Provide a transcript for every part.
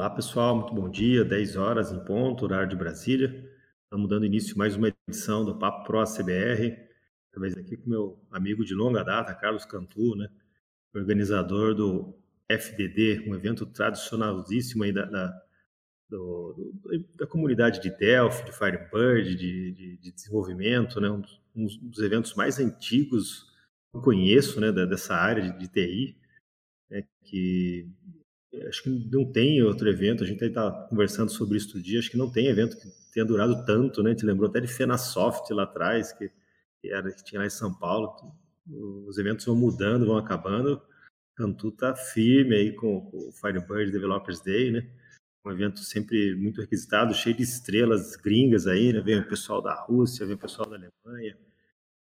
Olá pessoal, muito bom dia, 10 horas em ponto, horário de Brasília. Estamos dando início a mais uma edição do Papo Pro CBR, talvez aqui com meu amigo de longa data, Carlos Cantu, né? organizador do FDD, um evento tradicionalíssimo aí da, da, do, da comunidade de Delphi, de Firebird, de, de, de desenvolvimento, né? um, dos, um, dos, eventos mais antigos que eu conheço né? Da, dessa área de, de TI, né? que acho que não tem outro evento, a gente está conversando sobre isso todo dia, acho que não tem evento que tenha durado tanto, né? A gente lembrou até de Fenasoft lá atrás, que, era, que tinha lá em São Paulo. Os eventos vão mudando, vão acabando. Cantu tá firme aí com, com o Firebird Developers Day, né? Um evento sempre muito requisitado, cheio de estrelas gringas aí, né? Vem o pessoal da Rússia, vem o pessoal da Alemanha,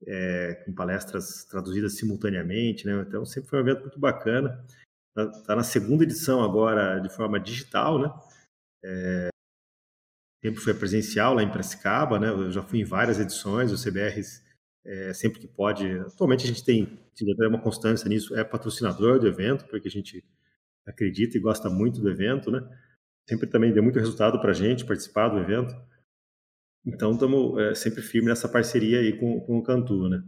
é, com palestras traduzidas simultaneamente, né? Então sempre foi um evento muito bacana. Está tá na segunda edição agora de forma digital, né? É, sempre foi presencial lá em Piracicaba, né? Eu já fui em várias edições, o CBR é, sempre que pode. Atualmente a gente tem tido até uma constância nisso, é patrocinador do evento, porque a gente acredita e gosta muito do evento, né? Sempre também deu muito resultado para a gente participar do evento. Então estamos é, sempre firme nessa parceria aí com, com o Cantu, né?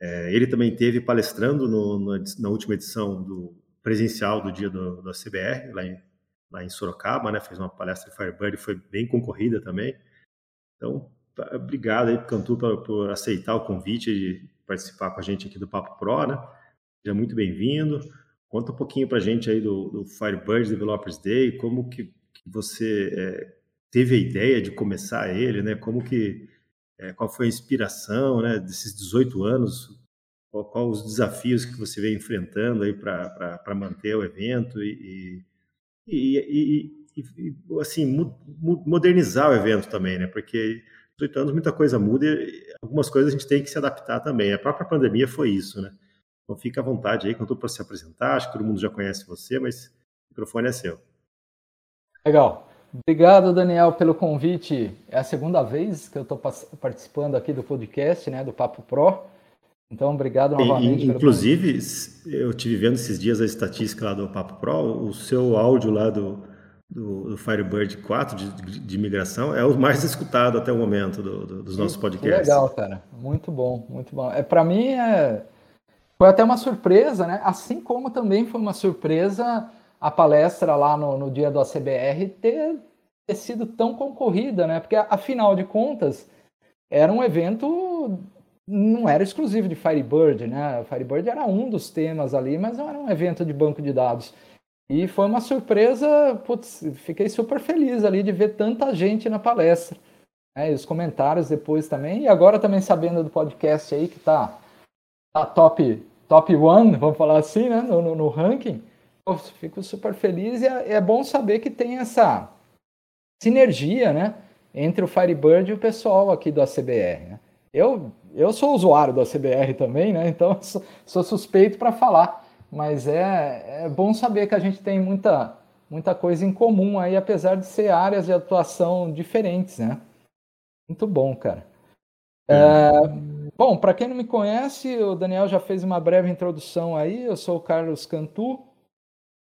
É, ele também teve palestrando no, na última edição do presencial do dia do, do CBR, lá em, lá em Sorocaba, né? Fez uma palestra de Firebird, foi bem concorrida também. Então, tá, obrigado aí, Cantu, por, por aceitar o convite de participar com a gente aqui do Papo Pro, né? Seja muito bem-vindo. Conta um pouquinho para a gente aí do, do, Firebird Developers Day, como que, que você é, teve a ideia de começar ele, né? Como que, é, qual foi a inspiração, né? Desses 18 anos, qual, qual os desafios que você vem enfrentando aí para manter o evento e, e, e, e assim modernizar o evento também, né? Porque 18 anos muita coisa muda e algumas coisas a gente tem que se adaptar também. A própria pandemia foi isso, né? Então fica à vontade aí, estou para se apresentar, acho que todo mundo já conhece você, mas o microfone é seu. Legal. Obrigado, Daniel, pelo convite. É a segunda vez que eu estou participando aqui do podcast, né, do Papo Pro. Então, obrigado novamente. E, inclusive, eu tive vendo esses dias a estatística lá do Papo Pro, o seu áudio lá do, do, do Firebird 4 de, de, migração é o mais escutado até o momento do, do, dos nossos podcasts. Que legal, cara. Muito bom, muito bom. É, Para mim, é... foi até uma surpresa, né? Assim como também foi uma surpresa a palestra lá no, no dia do ACBR ter, ter sido tão concorrida, né? Porque, afinal de contas, era um evento não era exclusivo de Firebird, né? Firebird era um dos temas ali, mas não era um evento de banco de dados. E foi uma surpresa, putz, fiquei super feliz ali de ver tanta gente na palestra. Né? E os comentários depois também. E agora também sabendo do podcast aí que tá, tá top, top one, vamos falar assim, né? No, no, no ranking. Eu fico super feliz e é, é bom saber que tem essa sinergia, né? Entre o Firebird e o pessoal aqui do ACBR. Né? Eu eu sou usuário da CBR também, né? Então sou, sou suspeito para falar, mas é, é bom saber que a gente tem muita, muita coisa em comum aí, apesar de ser áreas de atuação diferentes, né? Muito bom, cara. É. É, bom, para quem não me conhece, o Daniel já fez uma breve introdução aí. Eu sou o Carlos Cantu,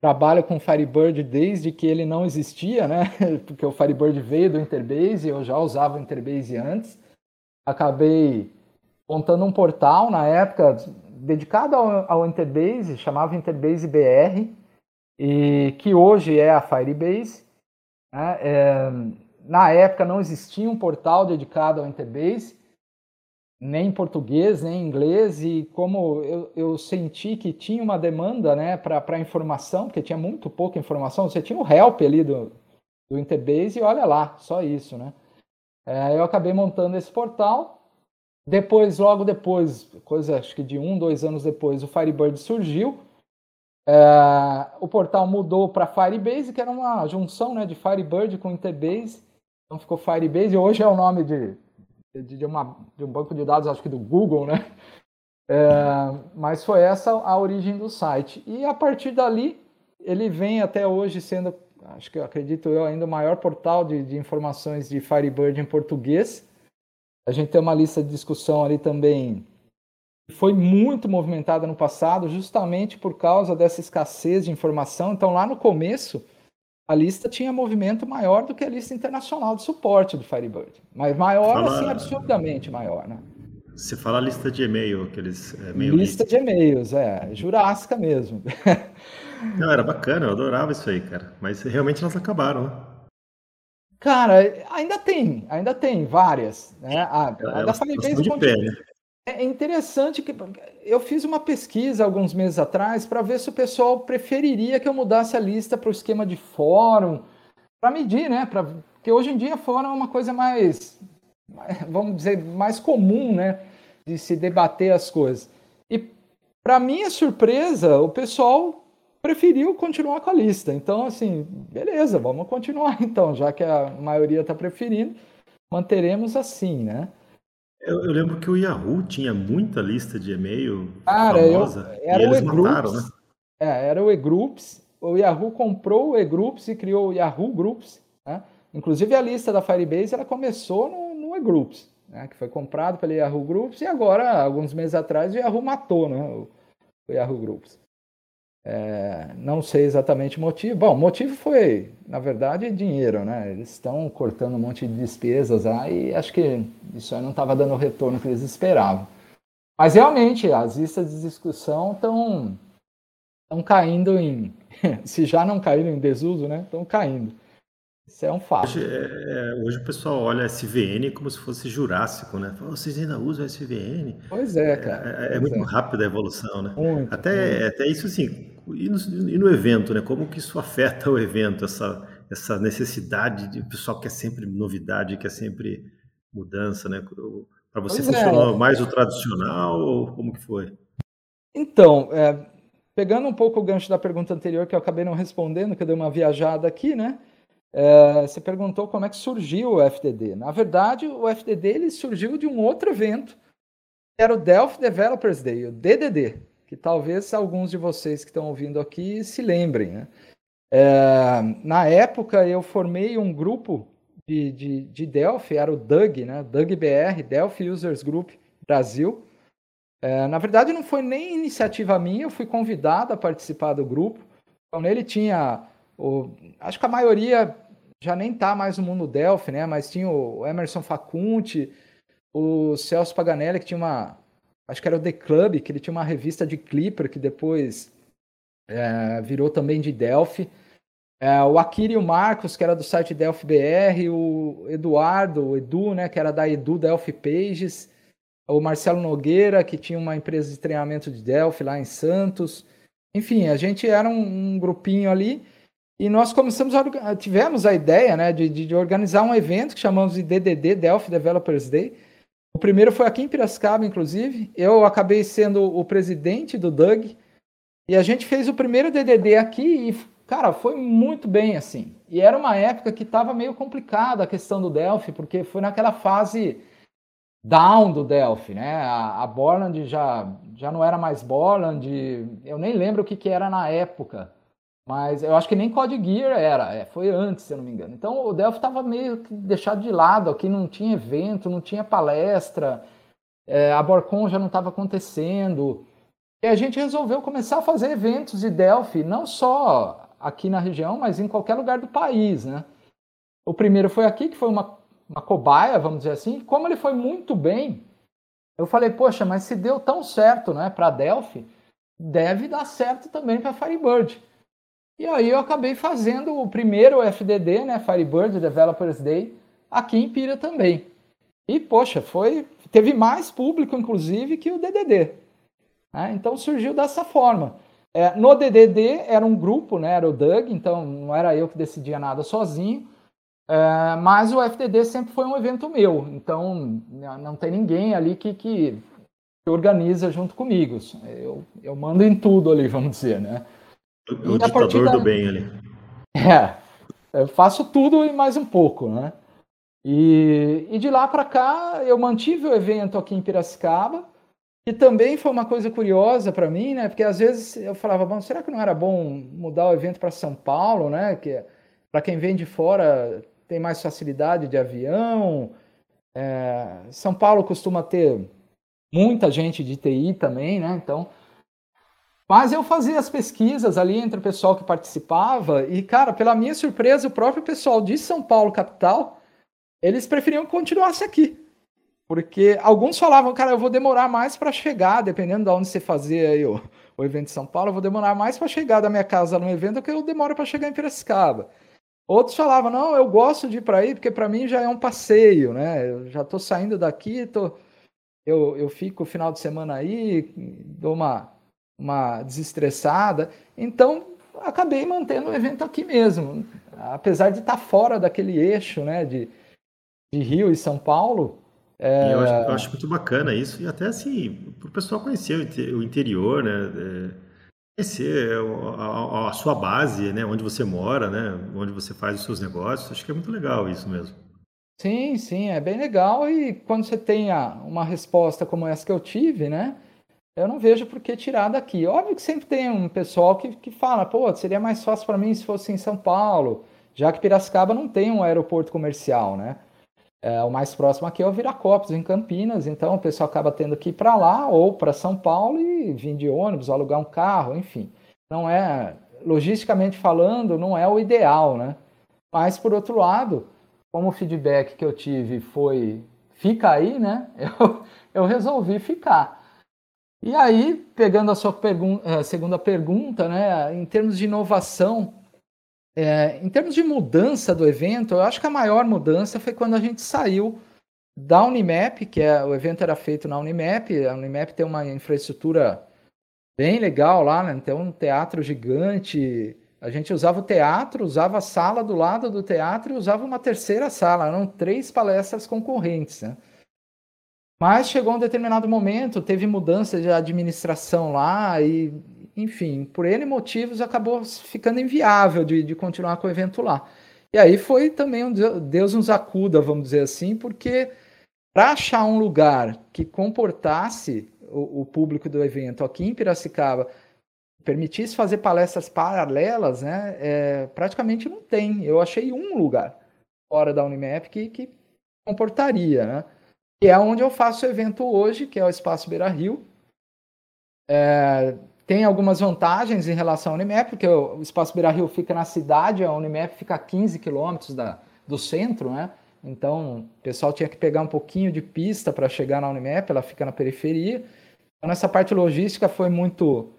trabalho com Firebird desde que ele não existia, né? Porque o Firebird veio do Interbase, eu já usava o Interbase antes. Acabei montando um portal na época dedicado ao, ao Interbase, chamava Interbase BR, e que hoje é a Firebase. Né? É, na época não existia um portal dedicado ao Interbase, nem em português, nem em inglês, e como eu, eu senti que tinha uma demanda né, para informação, porque tinha muito pouca informação, você tinha o help ali do, do Interbase e olha lá, só isso. Né? É, eu acabei montando esse portal depois, logo depois, coisa acho que de um, dois anos depois, o Firebird surgiu. É, o portal mudou para Firebase, que era uma junção né, de Firebird com Interbase. Então ficou Firebase, e hoje é o nome de, de, uma, de um banco de dados, acho que do Google, né? É, mas foi essa a origem do site. E a partir dali, ele vem até hoje sendo, acho que eu acredito eu, ainda o maior portal de, de informações de Firebird em português. A gente tem uma lista de discussão ali também foi muito movimentada no passado, justamente por causa dessa escassez de informação. Então, lá no começo, a lista tinha movimento maior do que a lista internacional de suporte do Firebird. Mas maior, Fala... assim, absurdamente maior, né? Você fala lista de e-mail, aqueles é, Lista de e-mails, é, jurássica mesmo. Não, era bacana, eu adorava isso aí, cara. Mas realmente elas acabaram, né? Cara, ainda tem, ainda tem várias. Né? A, a da Firebase de pé, né? É interessante que eu fiz uma pesquisa alguns meses atrás para ver se o pessoal preferiria que eu mudasse a lista para o esquema de fórum, para medir, né? Pra, porque hoje em dia fórum é uma coisa mais, vamos dizer, mais comum, né? De se debater as coisas. E para minha surpresa, o pessoal preferiu continuar com a lista. Então, assim, beleza, vamos continuar então, já que a maioria está preferindo, manteremos assim, né? Eu, eu, lembro que o Yahoo tinha muita lista de e-mail Cara, famosa, eu, era e eles o mataram, né? É, era o e-groups. O Yahoo comprou o e-groups e criou o Yahoo Groups. Né? Inclusive a lista da Firebase ela começou no, no e-groups, né? que foi comprado pelo Yahoo Groups e agora, alguns meses atrás, o Yahoo matou né? o, o Yahoo Groups. É, não sei exatamente o motivo. Bom, o motivo foi, na verdade, dinheiro, né? Eles estão cortando um monte de despesas lá e acho que isso aí não estava dando o retorno que eles esperavam. Mas realmente, as listas de discussão estão estão caindo em. Se já não caíram em desuso, né? Estão caindo. Isso é um fato. Hoje, é, é hoje, o pessoal olha SVN como se fosse jurássico, né? Vocês ainda usam SVN? Pois é, cara. É, é, é muito rápida a evolução, né? Muito, até, muito. até isso, assim, e no, e no, evento, né? Como que isso afeta o evento, essa, essa necessidade de o pessoal quer sempre novidade, quer sempre mudança, né? Para você pois funcionou é. mais o tradicional ou como que foi? Então, é, pegando um pouco o gancho da pergunta anterior que eu acabei não respondendo, que eu dei uma viajada aqui, né? É, você perguntou como é que surgiu o FDD. Na verdade, o FDD ele surgiu de um outro evento, que era o Delphi Developers Day, o DDD que talvez alguns de vocês que estão ouvindo aqui se lembrem. Né? É, na época, eu formei um grupo de, de, de Delphi, era o DUG, né? DUG BR, Delphi Users Group Brasil. É, na verdade, não foi nem iniciativa minha, eu fui convidado a participar do grupo. Então, nele tinha, o, acho que a maioria já nem está mais no mundo Delphi, né? mas tinha o Emerson Facunti, o Celso Paganelli, que tinha uma, acho que era o The Club, que ele tinha uma revista de Clipper, que depois é, virou também de Delphi. É, o Akira e o Marcos, que era do site Delphi BR, o Eduardo, o Edu, né, que era da Edu Delphi Pages, o Marcelo Nogueira, que tinha uma empresa de treinamento de Delphi lá em Santos. Enfim, a gente era um, um grupinho ali e nós começamos a, tivemos a ideia né, de, de, organizar um evento que chamamos de DDD, Delphi Developers Day, o primeiro foi aqui em Piracicaba, inclusive. Eu acabei sendo o presidente do Doug. E a gente fez o primeiro DDD aqui e, cara, foi muito bem assim. E era uma época que estava meio complicada a questão do Delphi, porque foi naquela fase down do Delphi, né? A, a Borland já, já não era mais Borland. Eu nem lembro o que, que era na época. Mas eu acho que nem Code Gear era, é, foi antes, se eu não me engano. Então o Delphi estava meio que deixado de lado, aqui não tinha evento, não tinha palestra, é, a Borcon já não estava acontecendo. E a gente resolveu começar a fazer eventos de Delphi, não só aqui na região, mas em qualquer lugar do país, né? O primeiro foi aqui, que foi uma, uma cobaia, vamos dizer assim. Como ele foi muito bem, eu falei, poxa, mas se deu tão certo né, para Delphi, deve dar certo também para Firebird. E aí eu acabei fazendo o primeiro FDD, né, Firebird Developers Day, aqui em Pira também. E poxa, foi teve mais público inclusive que o DDD. Né? Então surgiu dessa forma. É, no DDD era um grupo, né, era o Doug, então não era eu que decidia nada sozinho. É, mas o FDD sempre foi um evento meu, então não tem ninguém ali que, que organiza junto comigo. Eu, eu mando em tudo ali, vamos dizer, né? O, o ditador do bem ali. É, eu faço tudo e mais um pouco, né? E, e de lá para cá eu mantive o evento aqui em Piracicaba, que também foi uma coisa curiosa para mim, né? Porque às vezes eu falava, bom, será que não era bom mudar o evento para São Paulo, né? Que para quem vem de fora tem mais facilidade de avião. É, São Paulo costuma ter muita gente de TI também, né? Então Mas eu fazia as pesquisas ali entre o pessoal que participava e, cara, pela minha surpresa, o próprio pessoal de São Paulo, capital, eles preferiam que continuasse aqui. Porque alguns falavam, cara, eu vou demorar mais para chegar, dependendo de onde você fazer aí o, o evento de São Paulo, eu vou demorar mais para chegar da minha casa no evento do que eu demoro para chegar em Piracicaba. Outros falavam, não, eu gosto de ir para aí, porque para mim já é um passeio, né? Eu já estou saindo daqui, tô... eu, eu fico o final de semana aí, dou uma, uma desestressada. Então, acabei mantendo o evento aqui mesmo. Apesar de estar fora daquele eixo, né, de, de Rio e São Paulo, é... Eu, acho, eu, acho, muito bacana isso, e até assim, para o pessoal conhecer o interior, né? É, conhecer a, sua base, né? Onde você mora, né? Onde você faz os seus negócios. Acho que é muito legal isso mesmo. Sim, sim, é bem legal. E quando você tem uma resposta como essa que eu tive, né? Eu não vejo por que tirar daqui. Óbvio que sempre tem um pessoal que, que fala, pô, seria mais fácil para mim se fosse em São Paulo, já que Piracicaba não tem um aeroporto comercial, né? É, o mais próximo aqui é o Viracopos, em Campinas, então o pessoal acaba tendo que ir para lá ou para São Paulo e vir de ônibus, alugar um carro, enfim. Não é, logisticamente falando, não é o ideal, né? Mas, por outro lado, como o feedback que eu tive foi fica aí, né? Eu, eu resolvi ficar. E aí, pegando a sua pergun a segunda pergunta, né? Em termos de inovação, é, em termos de mudança do evento, eu acho que a maior mudança foi quando a gente saiu da Unimap, que é, o evento era feito na Unimap, a Unimap tem uma infraestrutura bem legal lá, né? tem um teatro gigante, a gente usava o teatro, usava a sala do lado do teatro e usava uma terceira sala, eram três palestras concorrentes, né? Mas chegou um determinado momento, teve mudança de administração lá e enfim, por N motivos acabou ficando inviável de, de continuar com o evento lá. E aí foi também um Deus nos acuda, vamos dizer assim, porque para achar um lugar que comportasse o, o, público do evento aqui em Piracicaba, permitisse fazer palestras paralelas, né, é, praticamente não tem. Eu achei um lugar fora da Unimap que, que comportaria, né? Que é onde eu faço o evento hoje, que é o Espaço Beira Rio. É, tem algumas vantagens em relação ao Unimap, porque o Espaço Beira Rio fica na cidade, a Unimap fica a 15 quilômetros do centro, né? Então, o pessoal tinha que pegar um pouquinho de pista para chegar na Unimap, ela fica na periferia. Então, essa parte logística foi muito,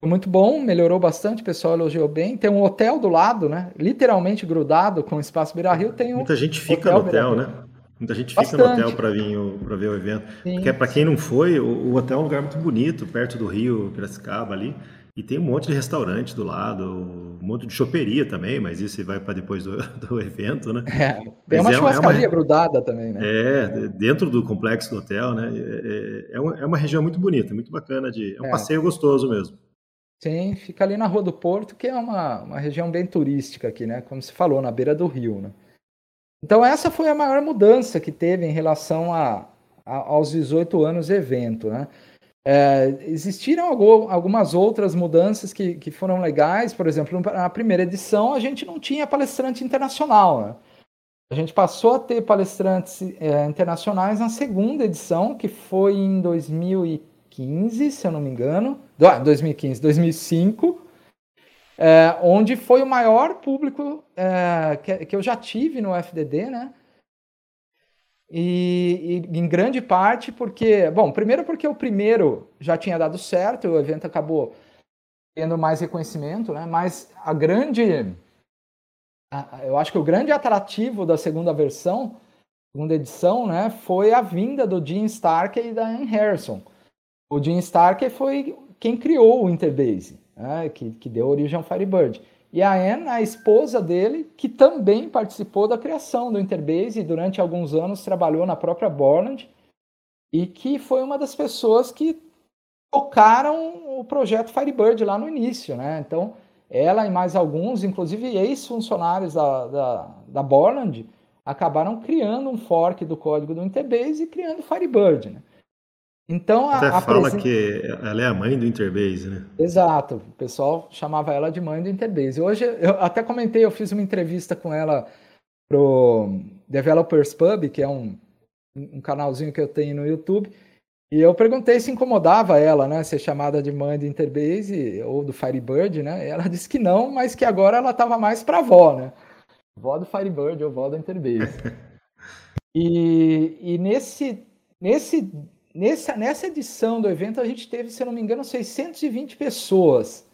foi muito bom, melhorou bastante, o pessoal elogiou bem. Tem um hotel do lado, né? Literalmente grudado com o Espaço Beira Rio. Tem um Muita gente fica hotel no hotel, né? Muita gente fica Bastante. no hotel para vir para ver o evento. Sim. Porque para quem não foi, o, o, hotel é um lugar muito bonito, perto do Rio, Piracicaba ali. E tem um monte de restaurante do lado, um monte de choperia também, mas isso vai para depois do, do, evento, né? É, tem uma é, churrascaria é uma, grudada também, né? É, dentro do complexo do hotel, né? É, é, uma, é uma região muito bonita, muito bacana, de, é um é. passeio gostoso mesmo. Sim, fica ali na Rua do Porto, que é uma, uma região bem turística aqui, né? Como se falou, na beira do rio, né? Então, essa foi a maior mudança que teve em relação a, a aos 18 anos evento. Né? É, existiram algumas outras mudanças que, que foram legais, por exemplo, na primeira edição a gente não tinha palestrante internacional. Né? A gente passou a ter palestrantes é, internacionais na segunda edição, que foi em 2015, se eu não me engano. 2015, 2005 é, onde foi o maior público é, que, que, eu já tive no FDD, né? E, e, em grande parte porque, bom, primeiro porque o primeiro já tinha dado certo, o evento acabou tendo mais reconhecimento, né? Mas a grande, a, eu acho que o grande atrativo da segunda versão, segunda edição, né, foi a vinda do Jim Starkey e da Anne Harrison. O Jim Starkey foi quem criou o Interbase né, que, que deu origem ao Firebird. E a Anne, a esposa dele, que também participou da criação do Interbase e durante alguns anos trabalhou na própria Borland e que foi uma das pessoas que tocaram o projeto Firebird lá no início, né? Então, ela e mais alguns, inclusive ex-funcionários da, da, da Borland, acabaram criando um fork do código do Interbase e criando Firebird, né? Então a, Até a fala presen... que ela é a mãe do Interbase, né? Exato, o pessoal chamava ela de mãe do Interbase. Hoje eu até comentei, eu fiz uma entrevista com ela pro Developers Pub, que é um, um canalzinho que eu tenho no YouTube. E eu perguntei se incomodava ela, né, ser chamada de mãe do Interbase ou do Firebird, né? E ela disse que não, mas que agora ela estava mais para avó, né? Vó do Firebird ou vó do Interbase. e, e nesse, nesse, nessa, nessa edição do evento a gente teve, se eu não me engano, 620 pessoas.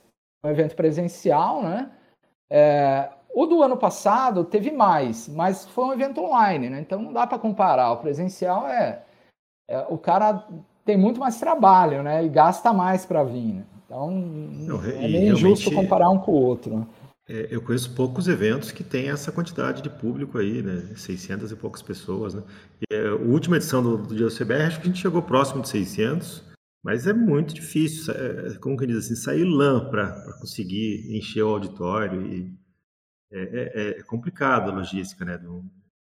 Um evento presencial, né? É, o do ano passado teve mais, mas foi um evento online, né? Então não dá para comparar. O presencial é é, o cara tem muito mais trabalho, né? E gasta mais para vir. Né? Então, Não, é meio injusto comparar um com o outro. Né? É, eu conheço poucos eventos que têm essa quantidade de público aí, né? 600 e poucas pessoas, né? E, é, a última edição do, do DLCBR, acho que a gente chegou próximo de 600, mas é muito difícil, é, como que diz assim, sair lã para conseguir encher o auditório e é, é, é complicado a logística, né? Do,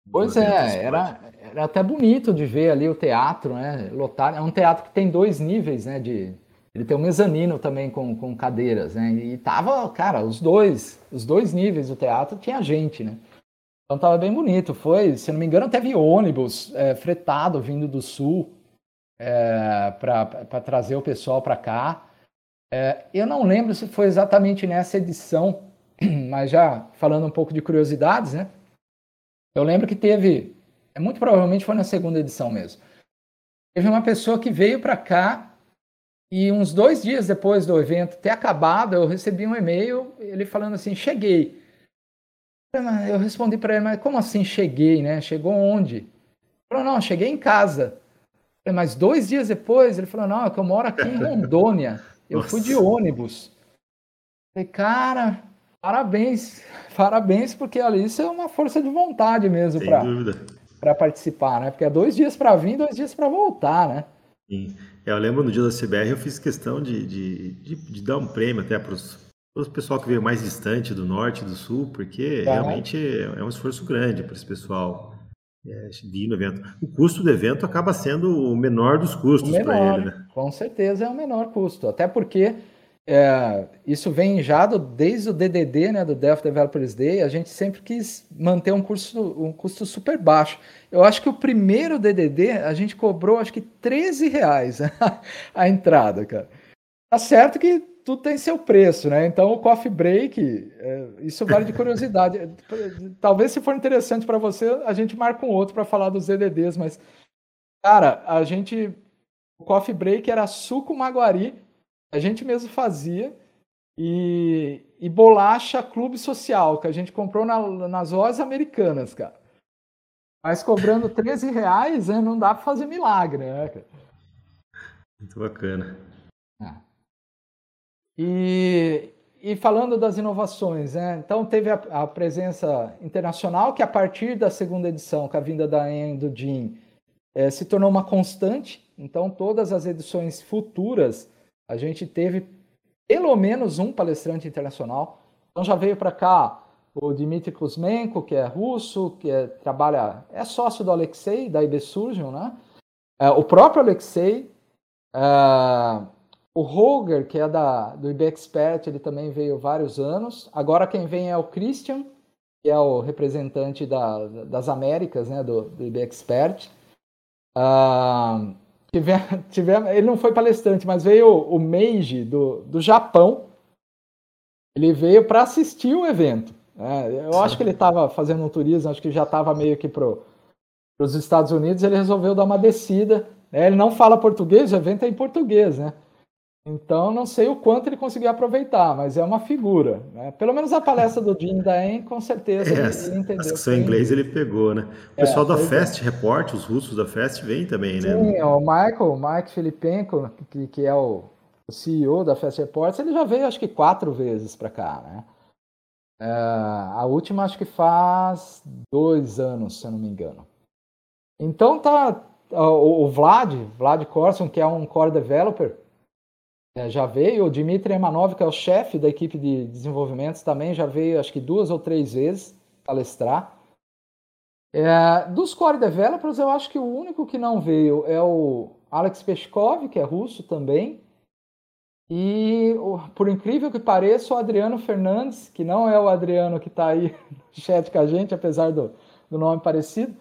Pois é, era, era até bonito de ver ali o teatro, né? Lotado. É um teatro que tem dois níveis, né? De, ele tem um mezanino também com, com cadeiras, né? E tava, cara, os dois, os dois níveis do teatro tinha gente, né? Então tava bem bonito. Foi, se não me engano, teve ônibus é, fretado vindo do sul é, para trazer o pessoal para cá. É, eu não lembro se foi exatamente nessa edição, mas já falando um pouco de curiosidades, né? Eu lembro que teve, é muito provavelmente foi na segunda edição mesmo. Teve uma pessoa que veio para cá e uns dois dias depois do evento ter acabado, eu recebi um e-mail, ele falando assim, cheguei. Eu respondi para ele, mas como assim cheguei, né? Chegou onde? Ele falou, não, cheguei em casa. Mas dois dias depois, ele falou, não, é que eu moro aqui em Rondônia. Eu Nossa. fui de ônibus. falei, cara, Parabéns, parabéns, porque ali isso é uma força de vontade mesmo para participar, né? Porque é dois dias para vir, dois dias para voltar, né? Sim. É, eu lembro no dia da CBR eu fiz questão de, de, de, de dar um prêmio até para o pessoal que veio mais distante do norte e do sul, porque é. realmente é um esforço grande para esse pessoal é, vir no evento. O custo do evento acaba sendo o menor dos custos para ele, né? Com certeza é o menor custo, até porque é, isso vem já do, desde o DDD, né, do Delphi Developers Day, a gente sempre quis manter um, curso, um custo super baixo. Eu acho que o primeiro DDD a gente cobrou acho que 13 reais a entrada, cara. Tá certo que tudo tem seu preço, né? Então o coffee break, é, isso vale de curiosidade. Talvez se for interessante para você, a gente marca um outro para falar dos DDDs, mas cara, a gente o coffee break era suco maguari a gente mesmo fazia. E, e bolacha Clube Social, que a gente comprou na, nas lojas americanas, cara. Mas cobrando 13 reais, né, não dá para fazer milagre, né, cara? Muito bacana. É. E, e falando das inovações, né? Então teve a, a, presença internacional, que a partir da segunda edição, com a vinda da Anne do Jim, é, se tornou uma constante. Então todas as edições futuras a gente teve pelo menos um palestrante internacional. Então já veio para cá o Dmitry Kuzmenko, que é russo, que é, trabalha, é sócio do Alexei, da IB Surgeon, né? É, o próprio Alexei, é, o Roger, que é da, do IB Expert, ele também veio vários anos. Agora quem vem é o Christian, que é o representante da, das Américas, né, do, do IB Expert. Uh, Tive, tive, ele não foi palestrante, mas veio o Meiji do, do Japão. Ele veio para assistir o evento. É, eu acho que ele estava fazendo um turismo, acho que já estava meio que para os Estados Unidos. Ele resolveu dar uma descida. Né? Ele não fala português, o evento é em português, né? Então, não sei o quanto ele conseguiu aproveitar, mas é uma figura. Né? Pelo menos a palestra do Jim Daen, com certeza, é, ele, entendeu. São em inglês ele pegou, né? O é, pessoal da Fest é. Report, os russos da Fest, vem também, né? Sim, o Michael, o Mike Filipenko, que, que é o, o CEO da Fest Reports, ele já veio acho que quatro vezes para cá, né? É, a última acho que faz dois anos, se eu não me engano. Então tá o, o Vlad, Vlad Corson, que é um core developer, é, já veio. O Dmitry Emanov, que é o chefe da equipe de desenvolvimento, também já veio, acho que duas ou três vezes palestrar. É, dos core developers, eu acho que o único que não veio é o Alex Peshkov, que é russo também. E, por incrível que pareça, o Adriano Fernandes, que não é o Adriano que está aí no chat com a gente, apesar do, do nome parecido,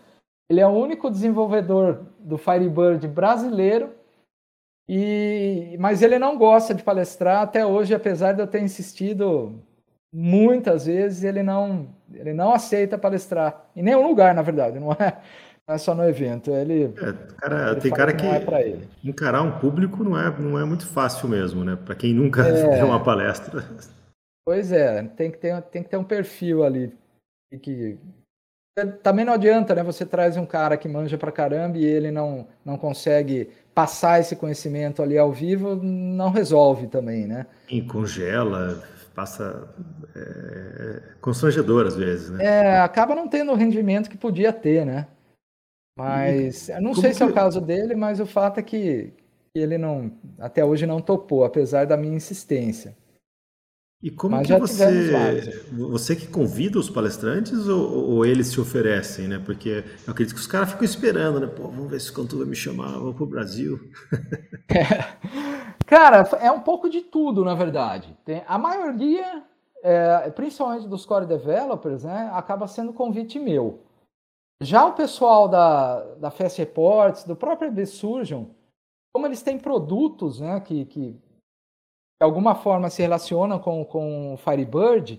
ele é o único desenvolvedor do Firebird brasileiro E, mas ele não gosta de palestrar até hoje, apesar de eu ter insistido muitas vezes, ele não, ele não aceita palestrar. Em nenhum lugar, na verdade, não é, não é só no evento. Ele, é, cara, ele tem cara que, é encarar um público não é, não é muito fácil mesmo, né? Para quem nunca é, deu uma palestra. Pois é, tem que ter, tem que ter um perfil ali que também não adianta, né? Você traz um cara que manja pra caramba e ele não, não consegue passar esse conhecimento ali ao vivo, não resolve também, né? E congela, passa é, constrangedor às vezes, né? É, acaba não tendo o rendimento que podia ter, né? Mas eu não sei se é o caso dele, mas o fato é que ele não, até hoje não topou, apesar da minha insistência. E como Mas que você, você que convida os palestrantes ou, ou, eles se oferecem, né? Porque eu acredito que os caras ficam esperando, né? Pô, vamos ver se o vai me chamar, vou pro Brasil. É. Cara, é um pouco de tudo, na verdade. Tem, a maioria, é, principalmente dos core developers, né, acaba sendo convite meu. Já o pessoal da, da Fast Reports, do próprio Surgeon, como eles têm produtos né, que, que de alguma forma se relacionam com, com o Firebird,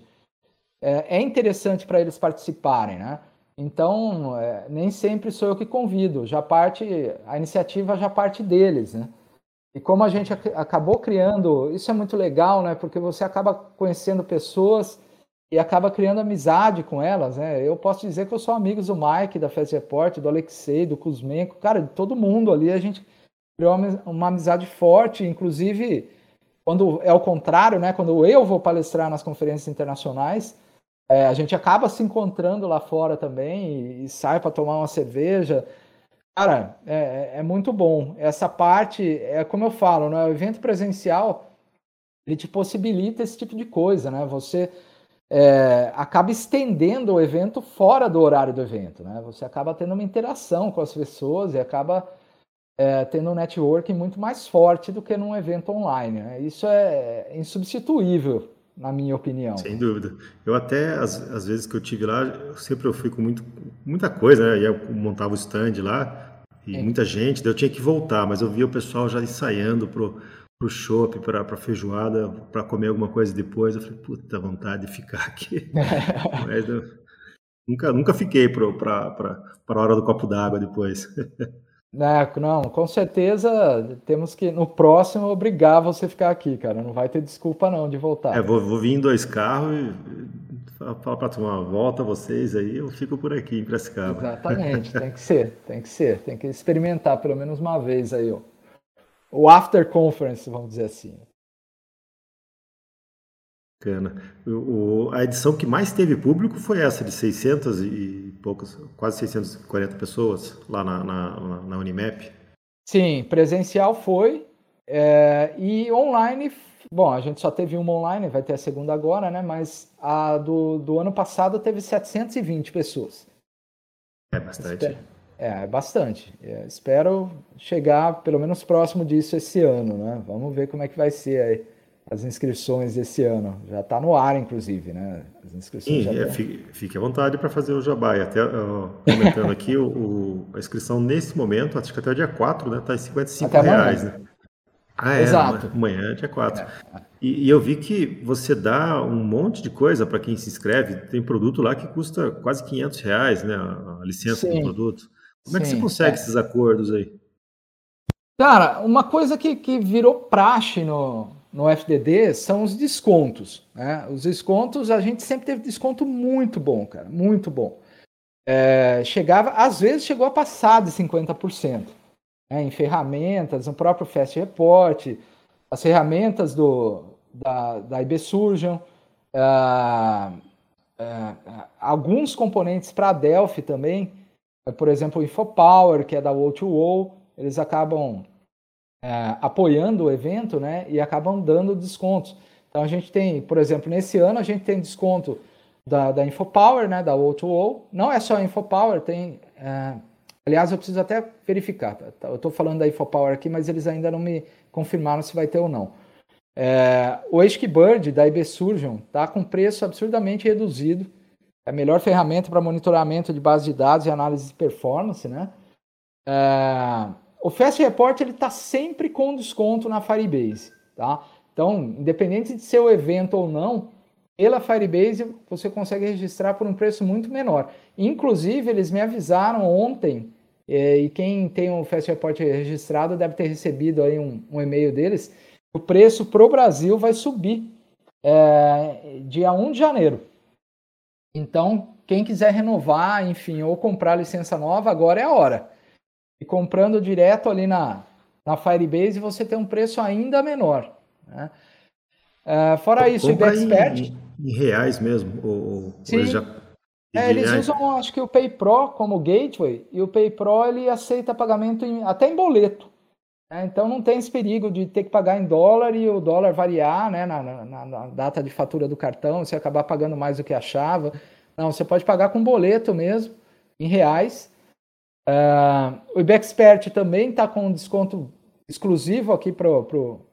é, é interessante para eles participarem, né? Então, é, nem sempre sou eu que convido, já parte, a iniciativa já parte deles, né? E como a gente ac acabou criando, isso é muito legal, né? Porque você acaba conhecendo pessoas e acaba criando amizade com elas, né? Eu posso dizer que eu sou amigo do Mike, da Fast Report, do Alexei, do Kuzmenko, cara, de todo mundo ali, a gente criou uma amizade forte, inclusive quando é o contrário, né? Quando eu vou palestrar nas conferências internacionais, é, a gente acaba se encontrando lá fora também e, e sai para tomar uma cerveja. Cara, é, é, é, muito bom. Essa parte, é como eu falo, né? o evento presencial ele te possibilita esse tipo de coisa, né? Você é, acaba estendendo o evento fora do horário do evento, né? Você acaba tendo uma interação com as pessoas e acaba é, tendo um networking muito mais forte do que num evento online. Né? Isso é insubstituível, na minha opinião. Sem dúvida. Eu até, às, às vezes que eu tive lá, eu sempre eu fui com muito, muita coisa, né? Eu montava o stand lá, e muita gente, daí eu tinha que voltar, mas eu via o pessoal já ensaiando pro, pro shopping, para pra feijoada, para comer alguma coisa depois. Eu falei, puta vontade de ficar aqui. mas eu, nunca, nunca fiquei para a hora do copo d'água depois. Né, não, com certeza temos que, no próximo, obrigar você a ficar aqui, cara. Não vai ter desculpa não de voltar. É, vou, vou vir em dois carros e falar para tomar uma volta vocês aí, eu fico por aqui em Piracicaba. Exatamente, tem que ser, tem que ser. Tem que experimentar pelo menos uma vez aí, ó. O after conference, vamos dizer assim. Bacana. O, a edição que mais teve público foi essa, de 600 e poucas, quase 640 pessoas lá na, na, na Unimap. Sim, presencial foi. É, e online, bom, a gente só teve uma online, vai ter a segunda agora, né? Mas a do, do ano passado teve 720 pessoas. É bastante. É, é bastante. É, espero chegar pelo menos próximo disso esse ano, né? Vamos ver como é que vai ser aí as inscrições esse ano. Já está no ar, inclusive, né? As inscrições Sim, é, fique, fique, à vontade para fazer o jabá. E até ó, comentando aqui, o, o, a inscrição nesse momento, acho que até o dia 4, né? Está em 55 até reais, né? Ah, é, Exato. amanhã é dia 4. É. E, e, eu vi que você dá um monte de coisa para quem se inscreve. Tem produto lá que custa quase 500 reais, né? A, a licença Sim. do produto. Como Sim, é que você consegue é. esses acordos aí? Cara, uma coisa que, que virou praxe no, no FDD são os descontos. Né? Os descontos, a gente sempre teve desconto muito bom, cara, muito bom. É, chegava, às vezes chegou a passar de 50%. Né? Em ferramentas, no próprio Fast Report, as ferramentas do, da, da IB Surgeon, é, é, alguns componentes para a Delphi também, por exemplo, o InfoPower, que é da Wall2Wall, eles acabam é, apoiando o evento, né? E acabam dando descontos. Então a gente tem, por exemplo, nesse ano a gente tem desconto da, da InfoPower, né? Da O2O. Não é só a InfoPower, tem. É, aliás, eu preciso até verificar. Tá? tá eu estou falando da InfoPower aqui, mas eles ainda não me confirmaram se vai ter ou não. É, o Bird da IB Surgeon está com preço absurdamente reduzido. É a melhor ferramenta para monitoramento de base de dados e análise de performance, né? É, o Fast Report ele está sempre com desconto na Firebase, tá? Então, independente de ser o evento ou não, pela Firebase você consegue registrar por um preço muito menor. Inclusive, eles me avisaram ontem, é, e quem tem o Fast Report registrado deve ter recebido aí um, um e-mail deles, o preço para o Brasil vai subir é, dia 1 de janeiro. Então, quem quiser renovar, enfim, ou comprar licença nova, agora é a hora. E comprando direto ali na, na Firebase, você tem um preço ainda menor. Né? É, fora isso, o IBEXpert... Em, em, reais mesmo? Ou, Sim. já... É, eles usam, acho que o PayPro como gateway, e o PayPro ele aceita pagamento em, até em boleto. Né? Então não tem esse perigo de ter que pagar em dólar e o dólar variar né, na, na, na data de fatura do cartão, você acabar pagando mais do que achava. Não, você pode pagar com boleto mesmo, em reais. Uh, o IBEXpert também está com um desconto exclusivo aqui para pro,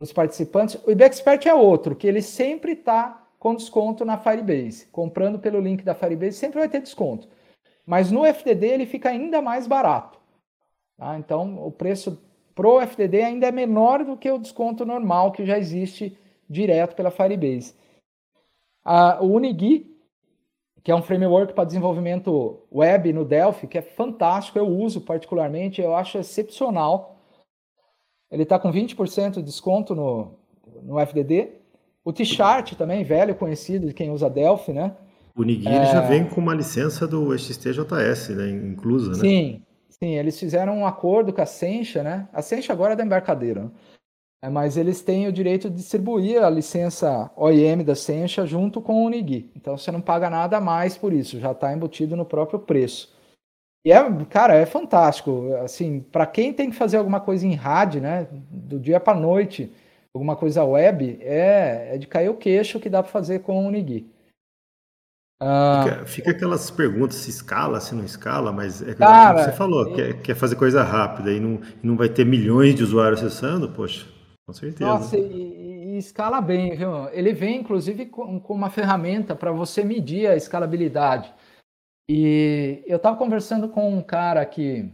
os participantes. O IBEXpert é outro, que ele sempre está com desconto na Firebase. Comprando pelo link da Firebase sempre vai ter desconto. Mas no FDD ele fica ainda mais barato. Tá? Então o preço pro FDD ainda é menor do que o desconto normal que já existe direto pela Firebase. Uh, o Unigui que é um framework para desenvolvimento web no Delphi, que é fantástico, eu uso particularmente, eu acho excepcional. Ele está com 20% de desconto no, no FDD. O T-Chart também, velho conhecido de quem usa Delphi, né? O Nigiri é... já vem com uma licença do XTJS, né, inclusa, né? Sim, sim, eles fizeram um acordo com a Sencha, né? A Sencha agora é da embarcadeira. É, mas eles têm o direito de distribuir a licença OEM da Sencha junto com o Unigui. Então você não paga nada a mais por isso, já está embutido no próprio preço. E é, cara, é fantástico. Assim, para quem tem que fazer alguma coisa em rádio, né, do dia para noite, alguma coisa web, é, é de cair o queixo que dá para fazer com o Unigui. Ah, fica, fica, aquelas perguntas se escala, se não escala, mas é cara, você falou, eu... quer, quer fazer coisa rápida e não, não vai ter milhões de usuários acessando, poxa. Com certeza. Nossa, e, e, escala bem, viu? Ele vem, inclusive, com, com uma ferramenta para você medir a escalabilidade. E eu estava conversando com um cara que,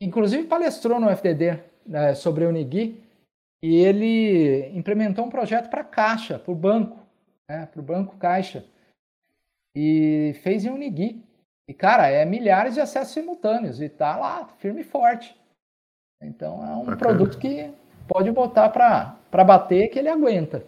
inclusive, palestrou no FDD né, sobre o Unigui, e ele implementou um projeto para Caixa, para o banco, né, para o Banco Caixa, e fez em Unigui. E, cara, é milhares de acessos simultâneos, e tá lá, firme e forte. Então, é um Bacana. produto que pode botar para bater que ele aguenta.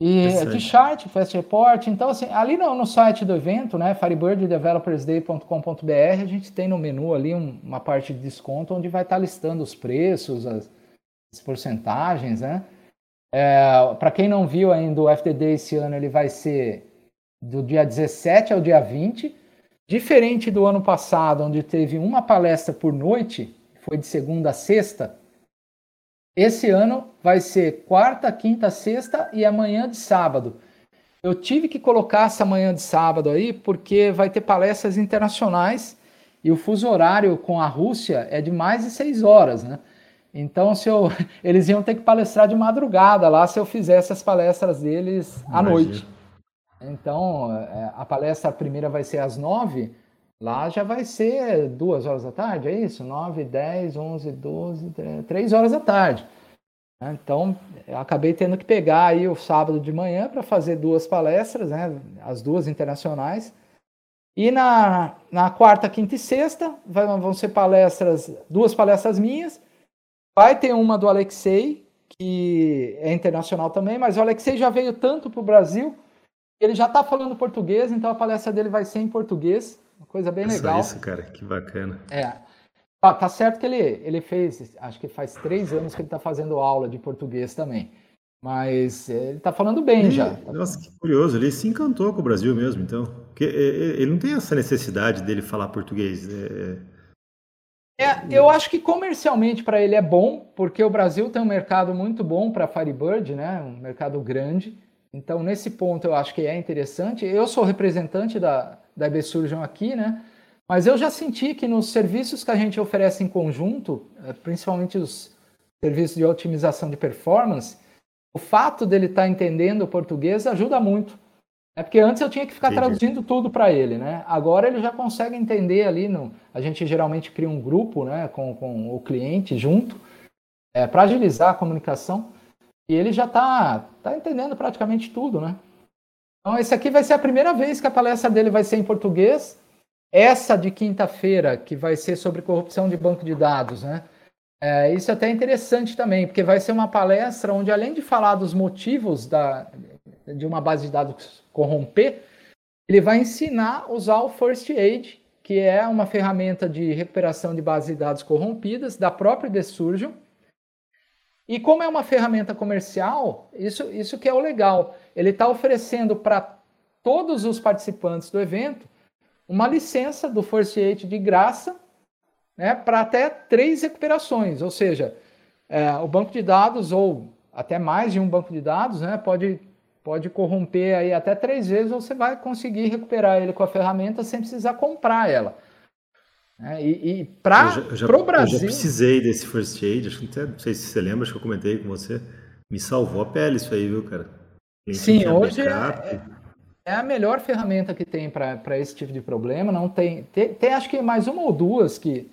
E T-Chart, Fast Report, então assim, ali no, no site do evento, né, firebirddevelopersday.com.br, a gente tem no menu ali um, uma parte de desconto onde vai estar listando os preços, as, as porcentagens, né? É, Para quem não viu ainda, o FTD esse ano ele vai ser do dia 17 ao dia 20, diferente do ano passado, onde teve uma palestra por noite, foi de segunda a sexta, esse ano vai ser quarta, quinta, sexta e amanhã de sábado. Eu tive que colocar essa manhã de sábado aí porque vai ter palestras internacionais e o fuso horário com a Rússia é de mais de seis horas, né? Então, se eu, eles iam ter que palestrar de madrugada lá se eu fizesse as palestras deles à Imagina. noite. Então, é, a palestra primeira vai ser às nove, Lá já vai ser duas horas da tarde, é isso? 9, 10, 11, 12, 3 horas da tarde. Né? Então, acabei tendo que pegar aí o sábado de manhã para fazer duas palestras, né? as duas internacionais. E na, na quarta, quinta e sexta vão ser palestras, duas palestras minhas. Vai ter uma do Alexei, que é internacional também, mas o Alexei já veio tanto para o Brasil, ele já está falando português, então a palestra dele vai ser em português. Uma coisa bem é legal. isso, cara, que bacana. É. Ah, tá certo que ele, ele fez, acho que faz três anos que ele está fazendo aula de português também. Mas ele está falando bem ele, já. Nossa, que curioso. Ele se encantou com o Brasil mesmo, então. Porque ele não tem essa necessidade dele falar português. É... É, eu acho que comercialmente para ele é bom, porque o Brasil tem um mercado muito bom para Firebird, né? Um mercado grande. Então, nesse ponto, eu acho que é interessante. Eu sou representante da, da EBSurgeon aqui, né? Mas eu já senti que nos serviços que a gente oferece em conjunto, eh, principalmente os serviços de otimização de performance, o fato dele estar tá entendendo o português ajuda muito. É porque antes eu tinha que ficar Entendi. traduzindo tudo para ele, né? Agora ele já consegue entender ali. No, a gente geralmente cria um grupo, né, com, com o cliente junto, é, para agilizar a comunicação. E ele já está tá entendendo praticamente tudo, né? Então, esse aqui vai ser a primeira vez que a palestra dele vai ser em português. Essa de quinta-feira, que vai ser sobre corrupção de banco de dados, né? É, isso é até interessante também, porque vai ser uma palestra onde, além de falar dos motivos da, de uma base de dados corromper, ele vai ensinar a usar o First Aid, que é uma ferramenta de recuperação de bases de dados corrompidas da própria Desurgeon. E como é uma ferramenta comercial, isso, isso que é o legal. Ele está oferecendo para todos os participantes do evento uma licença do First Aid de graça né, para até três recuperações, ou seja, é, o banco de dados ou até mais de um banco de dados né, pode pode corromper aí até três vezes, você vai conseguir recuperar ele com a ferramenta sem precisar comprar ela. É, e, e para o Brasil. Eu já precisei desse first aid, acho que até, não sei se você lembra, acho que eu comentei com você. Me salvou a pele isso aí, viu, cara? Sim, hoje é, é, a melhor ferramenta que tem para esse tipo de problema. Não tem, tem, tem, acho que mais uma ou duas que,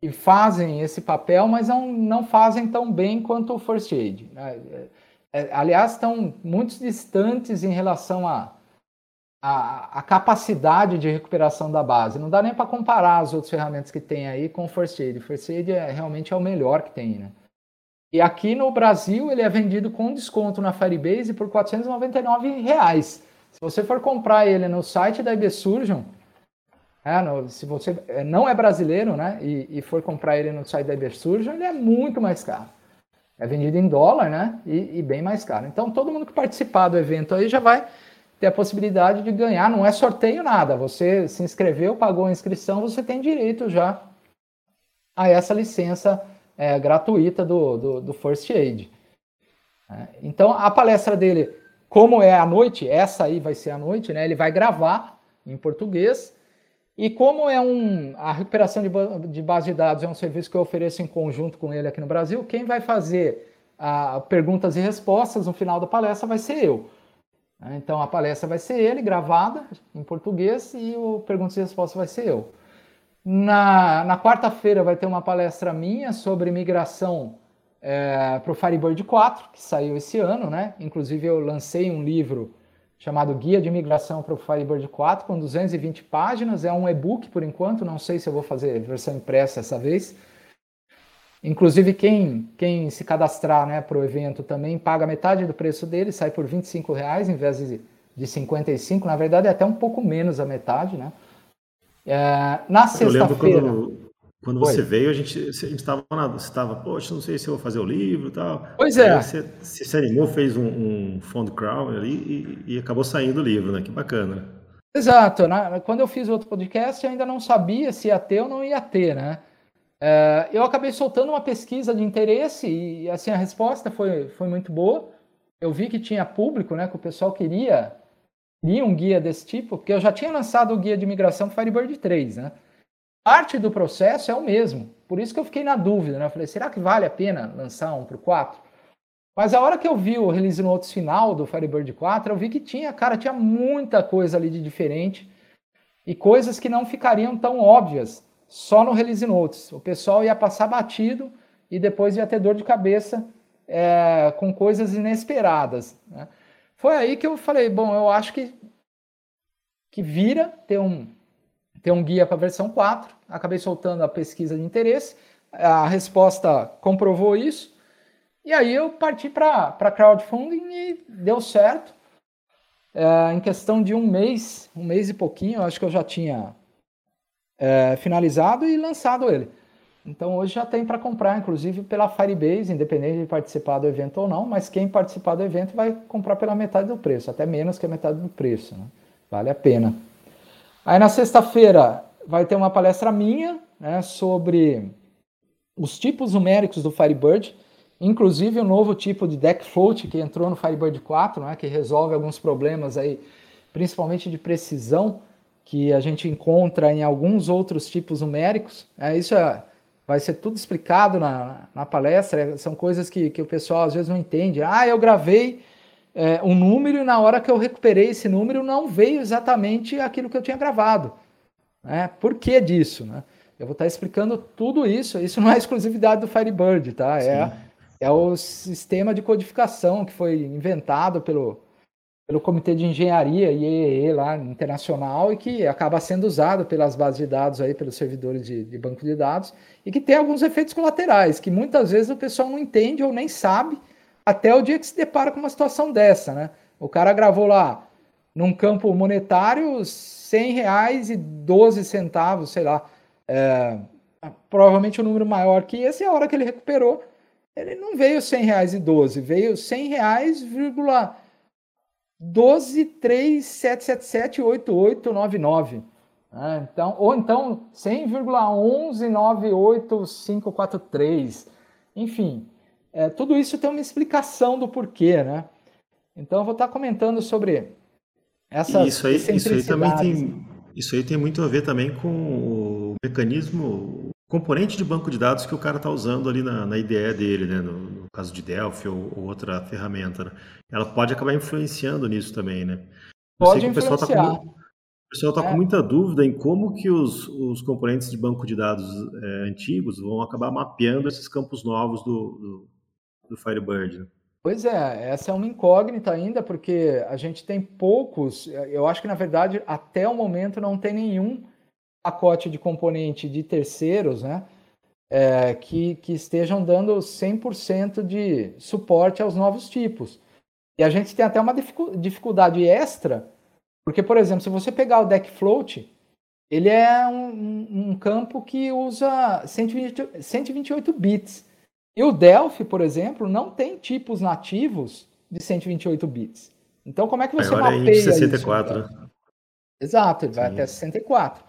que fazem esse papel, mas não, não fazem tão bem quanto o first aid. Né? É, aliás, estão muito distantes em relação a, a, a, capacidade de recuperação da base. Não dá nem para comparar as outras ferramentas que tem aí com o First Aid. O First Aid é, realmente é o melhor que tem, né? E aqui no Brasil ele é vendido com desconto na Firebase por 499 reais. Se você for comprar ele no site da IBSurgeon, é, no, se você é, não é brasileiro né, e, e for comprar ele no site da IBSurgeon, ele é muito mais caro é vendido em dólar, né? E, e, bem mais caro. Então, todo mundo que participar do evento aí já vai ter a possibilidade de ganhar. Não é sorteio nada. Você se inscreveu, pagou a inscrição, você tem direito já a essa licença é, gratuita do, do, do, First Aid. É, então, a palestra dele, como é à noite, essa aí vai ser à noite, né? Ele vai gravar em português e como é um, a recuperação de, de base de dados é um serviço que eu ofereço em conjunto com ele aqui no Brasil, quem vai fazer a, perguntas e respostas no final da palestra vai ser eu. Né? Então a palestra vai ser ele, gravada em português, e o perguntas e respostas vai ser eu. Na, na quarta-feira vai ter uma palestra minha sobre migração é, para o Firebird 4, que saiu esse ano, né? Inclusive eu lancei um livro chamado Guia de Migração para o Firebird 4, com 220 páginas. É um e-book por enquanto, não sei se eu vou fazer versão impressa essa vez. Inclusive, quem, quem se cadastrar né, para o evento também paga metade do preço dele, sai por 25 reais em vez de, de 55. Na verdade, é até um pouco menos a metade. Né? É, na sexta-feira. Quando você veio, a gente estava na. estava, poxa, não sei se eu vou fazer o livro e tal. Pois é. Aí você, você se animou, fez um, um fund crowd ali e, e, acabou saindo o livro, né? Que bacana. Exato. Né? Quando eu fiz outro podcast, eu ainda não sabia se ia ter ou não ia ter, né? É, eu acabei soltando uma pesquisa de interesse e, assim, a resposta foi, foi muito boa. Eu vi que tinha público, né? Que o pessoal queria, queria um guia desse tipo, porque eu já tinha lançado o guia de migração Firebird 3, né? parte do processo é o mesmo. Por isso que eu fiquei na dúvida, né? Eu falei, será que vale a pena lançar um para o 4? Mas a hora que eu vi o release notes final do Firebird 4, eu vi que tinha, cara, tinha muita coisa ali de diferente e coisas que não ficariam tão óbvias só no release notes. O pessoal ia passar batido e depois ia ter dor de cabeça é, com coisas inesperadas. Né? Foi aí que eu falei, bom, eu acho que que vira ter um, ter um guia para a versão 4. Acabei soltando a pesquisa de interesse. A resposta comprovou isso. E aí eu parti para crowdfunding e deu certo. É, em questão de um mês, um mês e pouquinho, acho que eu já tinha é, finalizado e lançado ele. Então hoje já tem para comprar, inclusive pela Firebase, independente de participar do evento ou não, mas quem participar do evento vai comprar pela metade do preço, até menos que a metade do preço. Né? Vale a pena. Aí na sexta-feira vai ter uma palestra minha né, sobre os tipos numéricos do Firebird, inclusive o novo tipo de deck float que entrou no Firebird 4, né, que resolve alguns problemas aí, principalmente de precisão, que a gente encontra em alguns outros tipos numéricos. É, isso é, vai ser tudo explicado na, na palestra, são coisas que, que o pessoal às vezes não entende. Ah, eu gravei é, um número e na hora que eu recuperei esse número não veio exatamente aquilo que eu tinha gravado. Né? Por que disso? Né? Eu vou estar explicando tudo isso. Isso não é exclusividade do Firebird, tá? É, é o sistema de codificação que foi inventado pelo, pelo Comitê de Engenharia IEE lá internacional e que acaba sendo usado pelas bases de dados aí, pelos servidores de, de banco de dados e que tem alguns efeitos colaterais que muitas vezes o pessoal não entende ou nem sabe até o dia que se depara com uma situação dessa, né? O cara gravou lá num campo monetário 100 reais e 12 centavos, sei lá, é, provavelmente um número maior que esse, a hora que ele recuperou, ele não veio 100 reais e 12, veio 100 reais, 12,377788899. Né? Então, ou então 100,1198543. Enfim, é, tudo isso tem uma explicação do porquê, né? Então eu vou estar comentando sobre essa isso aí, isso aí também tem, isso aí tem muito a ver também com o mecanismo, componente de banco de dados que o cara está usando ali na, na IDE dele, né? No, no caso de Delphi ou, ou outra ferramenta. Né? Ela pode acabar influenciando nisso também, né? Eu pode tá. O pessoal está com, é. com muita dúvida em como que os, os componentes de banco de dados é, antigos vão acabar mapeando esses campos novos do, do, do Firebird. Né? Pois é, essa é uma incógnita ainda, porque a gente tem poucos, eu acho que na verdade até o momento não tem nenhum pacote de componente de terceiros, né, é, que, que estejam dando 100% de suporte aos novos tipos. E a gente tem até uma dificuldade extra, porque, por exemplo, se você pegar o deck float, ele é um, um campo que usa 120, 128 bits. E o Delphi, por exemplo, não tem tipos nativos de 128 bits. Então, como é que você Agora mapeia é 64, isso? Né? Exato, ele Sim. vai até 64.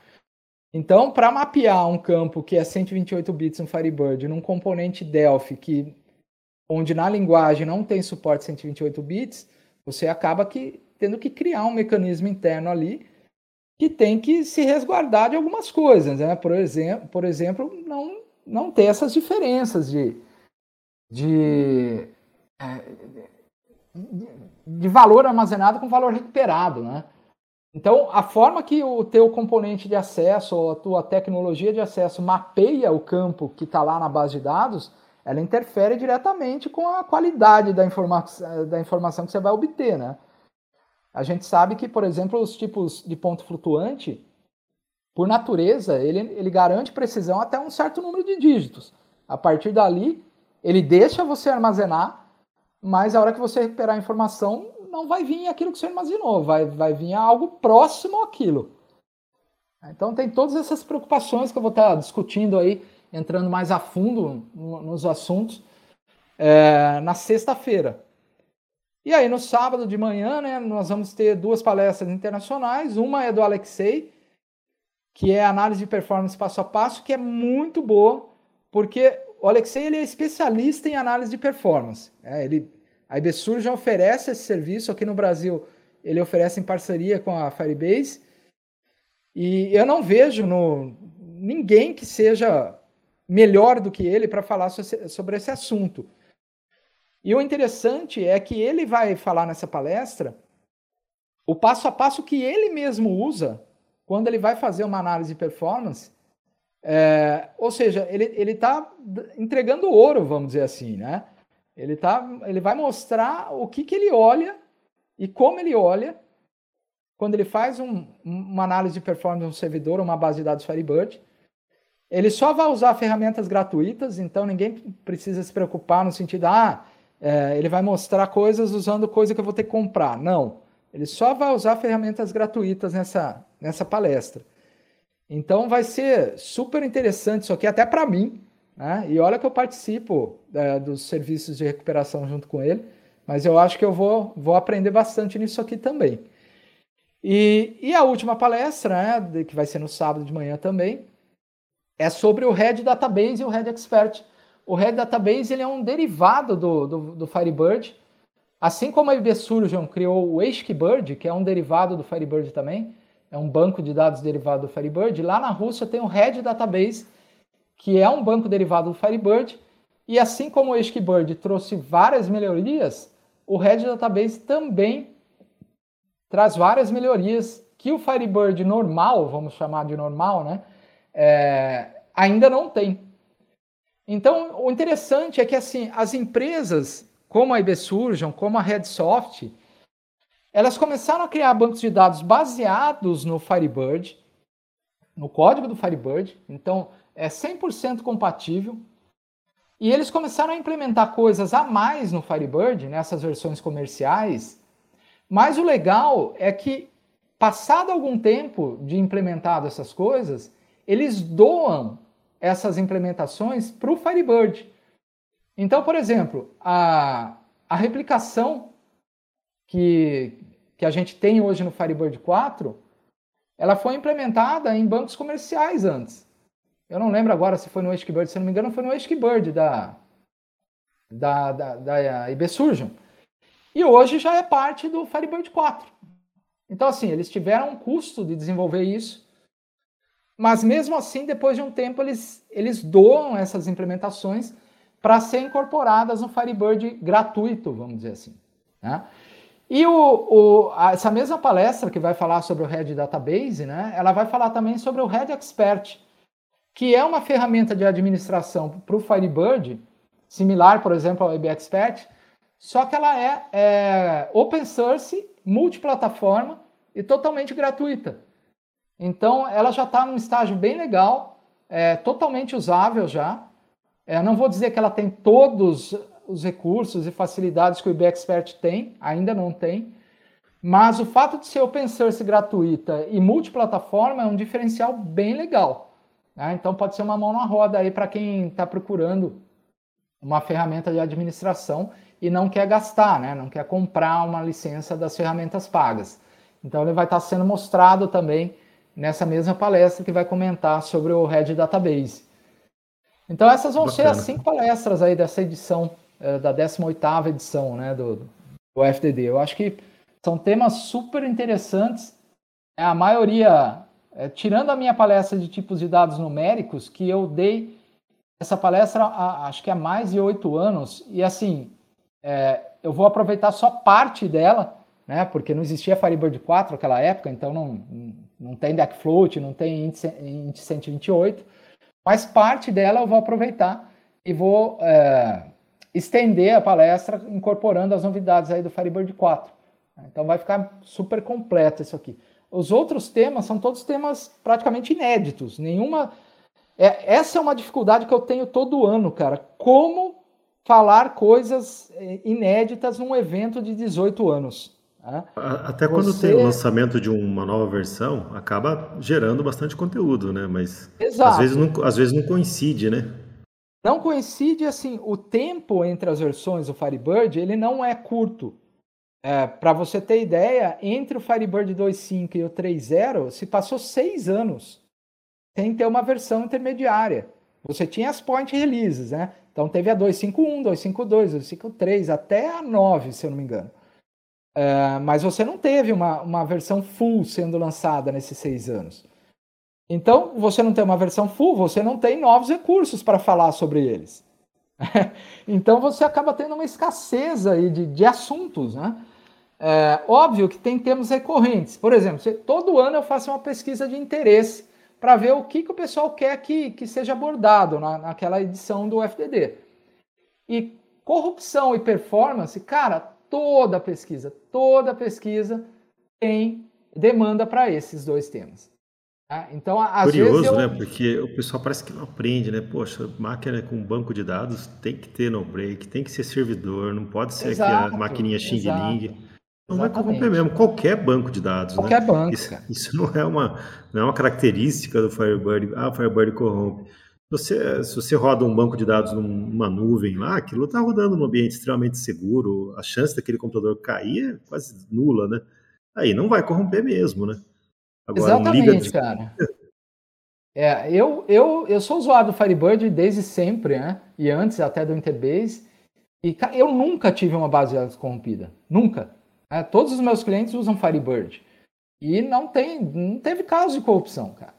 Então, para mapear um campo que é 128 bits no Firebird num componente Delphi que onde na linguagem não tem suporte 128 bits, você acaba que tendo que criar um mecanismo interno ali que tem que se resguardar de algumas coisas, né? Por exemplo, por exemplo, não não ter essas diferenças de de, é, de valor armazenado com valor recuperado, né? Então, a forma que o teu componente de acesso ou a tua tecnologia de acesso mapeia o campo que está lá na base de dados, ela interfere diretamente com a qualidade da, informa da informação que você vai obter, né? A gente sabe que, por exemplo, os tipos de ponto flutuante, por natureza, ele, ele garante precisão até um certo número de dígitos. A partir dali, ele deixa você armazenar, mas a hora que você recuperar a informação, não vai vir aquilo que você armazenou, vai, vai vir algo próximo àquilo. Então tem todas essas preocupações que eu vou estar discutindo aí, entrando mais a fundo nos assuntos, é, na sexta-feira. E aí no sábado de manhã, né, nós vamos ter duas palestras internacionais. Uma é do Alexei, que é análise de performance passo a passo, que é muito boa, porque o Alexei ele é especialista em análise de performance. É, ele, a IBSUR já oferece esse serviço aqui no Brasil. Ele oferece em parceria com a Firebase. E eu não vejo no, ninguém que seja melhor do que ele para falar sobre esse assunto. E o interessante é que ele vai falar nessa palestra o passo a passo que ele mesmo usa quando ele vai fazer uma análise de performance é, ou seja, ele está entregando ouro, vamos dizer assim, né? Ele, tá, ele vai mostrar o que, que ele olha e como ele olha quando ele faz um, uma análise de performance no servidor, uma base de dados Firebird. Ele só vai usar ferramentas gratuitas, então ninguém precisa se preocupar no sentido, ah, é, ele vai mostrar coisas usando coisa que eu vou ter que comprar. Não. Ele só vai usar ferramentas gratuitas nessa, nessa palestra. Então vai ser super interessante isso aqui, até para mim. Né? E olha que eu participo é, dos serviços de recuperação junto com ele, mas eu acho que eu vou, vou aprender bastante nisso aqui também. E, e a última palestra, né, que vai ser no sábado de manhã também, é sobre o Red Database e o Red Expert. O Red Database ele é um derivado do, do, do Firebird, assim como a IB Surgeon criou o Bird, que é um derivado do Firebird também é um banco de dados derivado do Firebird. Lá na Rússia tem o Red Database, que é um banco derivado do Firebird. E assim como o Bird trouxe várias melhorias, o Red Database também traz várias melhorias que o Firebird normal, vamos chamar de normal, né, é, ainda não tem. Então, o interessante é que assim, as empresas como a IBSurgeon, como a Redsoft, elas começaram a criar bancos de dados baseados no Firebird, no código do Firebird, então é 100% compatível. E eles começaram a implementar coisas a mais no Firebird, nessas versões comerciais. Mas o legal é que, passado algum tempo de implementado essas coisas, eles doam essas implementações para o Firebird. Então, por exemplo, a, a replicação que, que a gente tem hoje no Firebird 4, ela foi implementada em bancos comerciais antes. Eu não lembro agora se foi no HKBird, se não me engano, foi no HKBird da, da, da, da IBSurgeon. E hoje já é parte do Firebird 4. Então, assim, eles tiveram um custo de desenvolver isso, mas mesmo assim, depois de um tempo, eles, eles doam essas implementações para serem incorporadas no Firebird gratuito, vamos dizer assim. Né? E o, o, essa mesma palestra que vai falar sobre o Red Database, né, ela vai falar também sobre o Red Expert, que é uma ferramenta de administração para o Firebird, similar, por exemplo, ao IB Expert, só que ela é, é open source, multiplataforma e totalmente gratuita. Então, ela já está num estágio bem legal, é totalmente usável já. É, não vou dizer que ela tem todos os recursos e facilidades que o IB Expert tem, ainda não tem, mas o fato de ser open source gratuita e multiplataforma é um diferencial bem legal. Né? Então pode ser uma mão na roda aí para quem está procurando uma ferramenta de administração e não quer gastar, né? não quer comprar uma licença das ferramentas pagas. Então ele vai estar tá sendo mostrado também nessa mesma palestra que vai comentar sobre o Red Database. Então essas vão Bacana. ser as cinco palestras aí dessa edição, é, da 18ª edição né, do, do FDD. Eu acho que são temas super interessantes. É, a maioria é, tirando a minha palestra de tipos de dados numéricos, que eu dei essa palestra há, acho que há mais de oito anos, e assim, é, eu vou aproveitar só parte dela, né, porque não existia Firebird 4 naquela época, então não, não tem Deckfloat, não tem índice, índice 128, mas parte dela eu vou aproveitar e vou é, estender a palestra incorporando as novidades aí do Firebird 4. Então vai ficar super completo isso aqui. Os outros temas são todos temas praticamente inéditos. Nenhuma. É, essa é uma dificuldade que eu tenho todo ano, cara. Como falar coisas é, inéditas num evento de 18 anos. Né? Até quando Você... tem o lançamento de uma nova versão, acaba gerando bastante conteúdo, né? Mas às vezes, não, às vezes não coincide, né? Não coincide, assim, o tempo entre as versões do Firebird, ele não é curto. É, Para você ter ideia, entre o Firebird 2.5 e o 3.0 se passou seis anos sem ter uma versão intermediária. Você tinha as point releases, né? Então teve a 2.5.1, 2.5.2, 2.5.3, até a 9, se eu não me engano. É, mas você não teve uma, uma versão full sendo lançada nesses seis anos. Então, você não tem uma versão full, você não tem novos recursos para falar sobre eles. então, você acaba tendo uma escassez aí de, de assuntos, né? É, óbvio que tem temas recorrentes. Por exemplo, todo ano eu faço uma pesquisa de interesse para ver o que, que o pessoal quer que, que seja abordado na, naquela edição do FDD. E corrupção e performance, cara, toda pesquisa, toda pesquisa tem demanda para esses dois temas. Tá? Então, às Curioso, vezes eu... né? Porque o pessoal parece que não aprende, né? Poxa, máquina com banco de dados tem que ter no break, tem que ser servidor, não pode ser exato, aqui a maquininha Xing Não vai corromper mesmo, qualquer banco de dados. Né? Qualquer né? banco. Isso, isso, não, é uma, não é uma característica do Firebird. Ah, o Firebird corrompe. Você, se você roda um banco de dados numa nuvem lá, aquilo está rodando num ambiente extremamente seguro, a chance daquele computador cair é quase nula, né? Aí não vai corromper mesmo, né? Agora, Exatamente, de... cara. É, eu, eu, eu sou usuário do Firebird desde sempre, né? E antes até do Interbase. E eu nunca tive uma base de dados corrompida. Nunca. É, todos os meus clientes usam Firebird. E não, tem, não teve caso de corrupção, cara.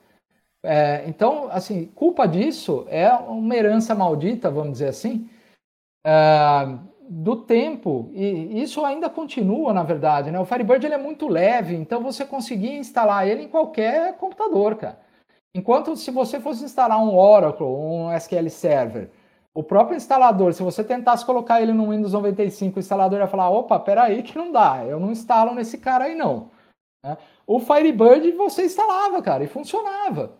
É, então, assim, culpa disso é uma herança maldita, vamos dizer assim, é, do tempo, e isso ainda continua, na verdade, né? O Firebird ele é muito leve, então você conseguia instalar ele em qualquer computador, cara. Enquanto se você fosse instalar um Oracle, um SQL Server, o próprio instalador, se você tentasse colocar ele no Windows 95, o instalador ia falar, opa, peraí que não dá, eu não instalo nesse cara aí não. Né? O Firebird você instalava, cara, e funcionava.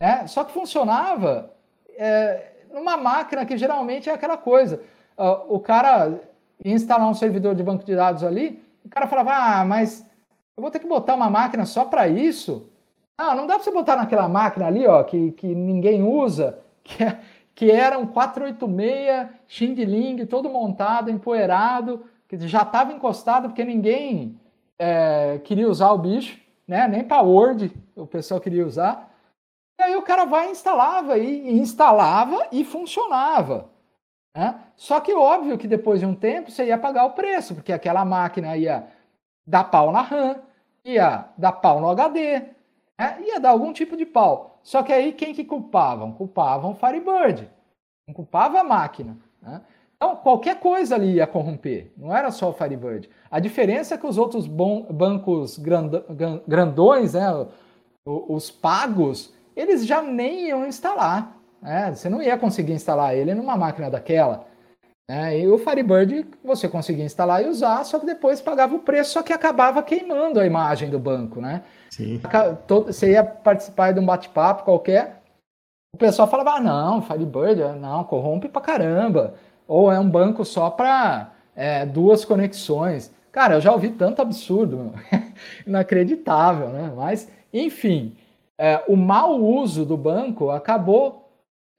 Né? Só que funcionava é, numa máquina que geralmente é aquela coisa. Uh, o cara ia instalar um servidor de banco de dados ali, o cara falava, ah, mas eu vou ter que botar uma máquina só para isso? Ah, não dá para você botar naquela máquina ali, ó, que, que ninguém usa, que, é, que era um 486 Xing todo montado, empoeirado, que já estava encostado porque ninguém é, queria usar o bicho, né? Nem para Word o pessoal queria usar. E aí o cara vai e instalava, e, e instalava e funcionava. Né? Só que óbvio que depois de um tempo você ia pagar o preço, porque aquela máquina ia dar pau na RAM, ia dar pau no HD, né? ia dar algum tipo de pau. Só que aí quem que culpavam? Culpavam o Firebird, não culpava a máquina. Né? Então, qualquer coisa ali ia corromper, não era só o Firebird. A diferença é que os outros bancos grandões, né, os pagos, eles já nem iam instalar. Né? Você não ia conseguir instalar ele numa máquina daquela. Né? E o Firebird você conseguia instalar e usar, só que depois pagava o preço, só que acabava queimando a imagem do banco. Né? Sim. Você ia participar de um bate-papo qualquer, o pessoal falava: ah, não, Firebird, não, corrompe pra caramba ou é um banco só para é, duas conexões. Cara, eu já ouvi tanto absurdo, inacreditável, né? Mas, enfim, é, o mau uso do banco acabou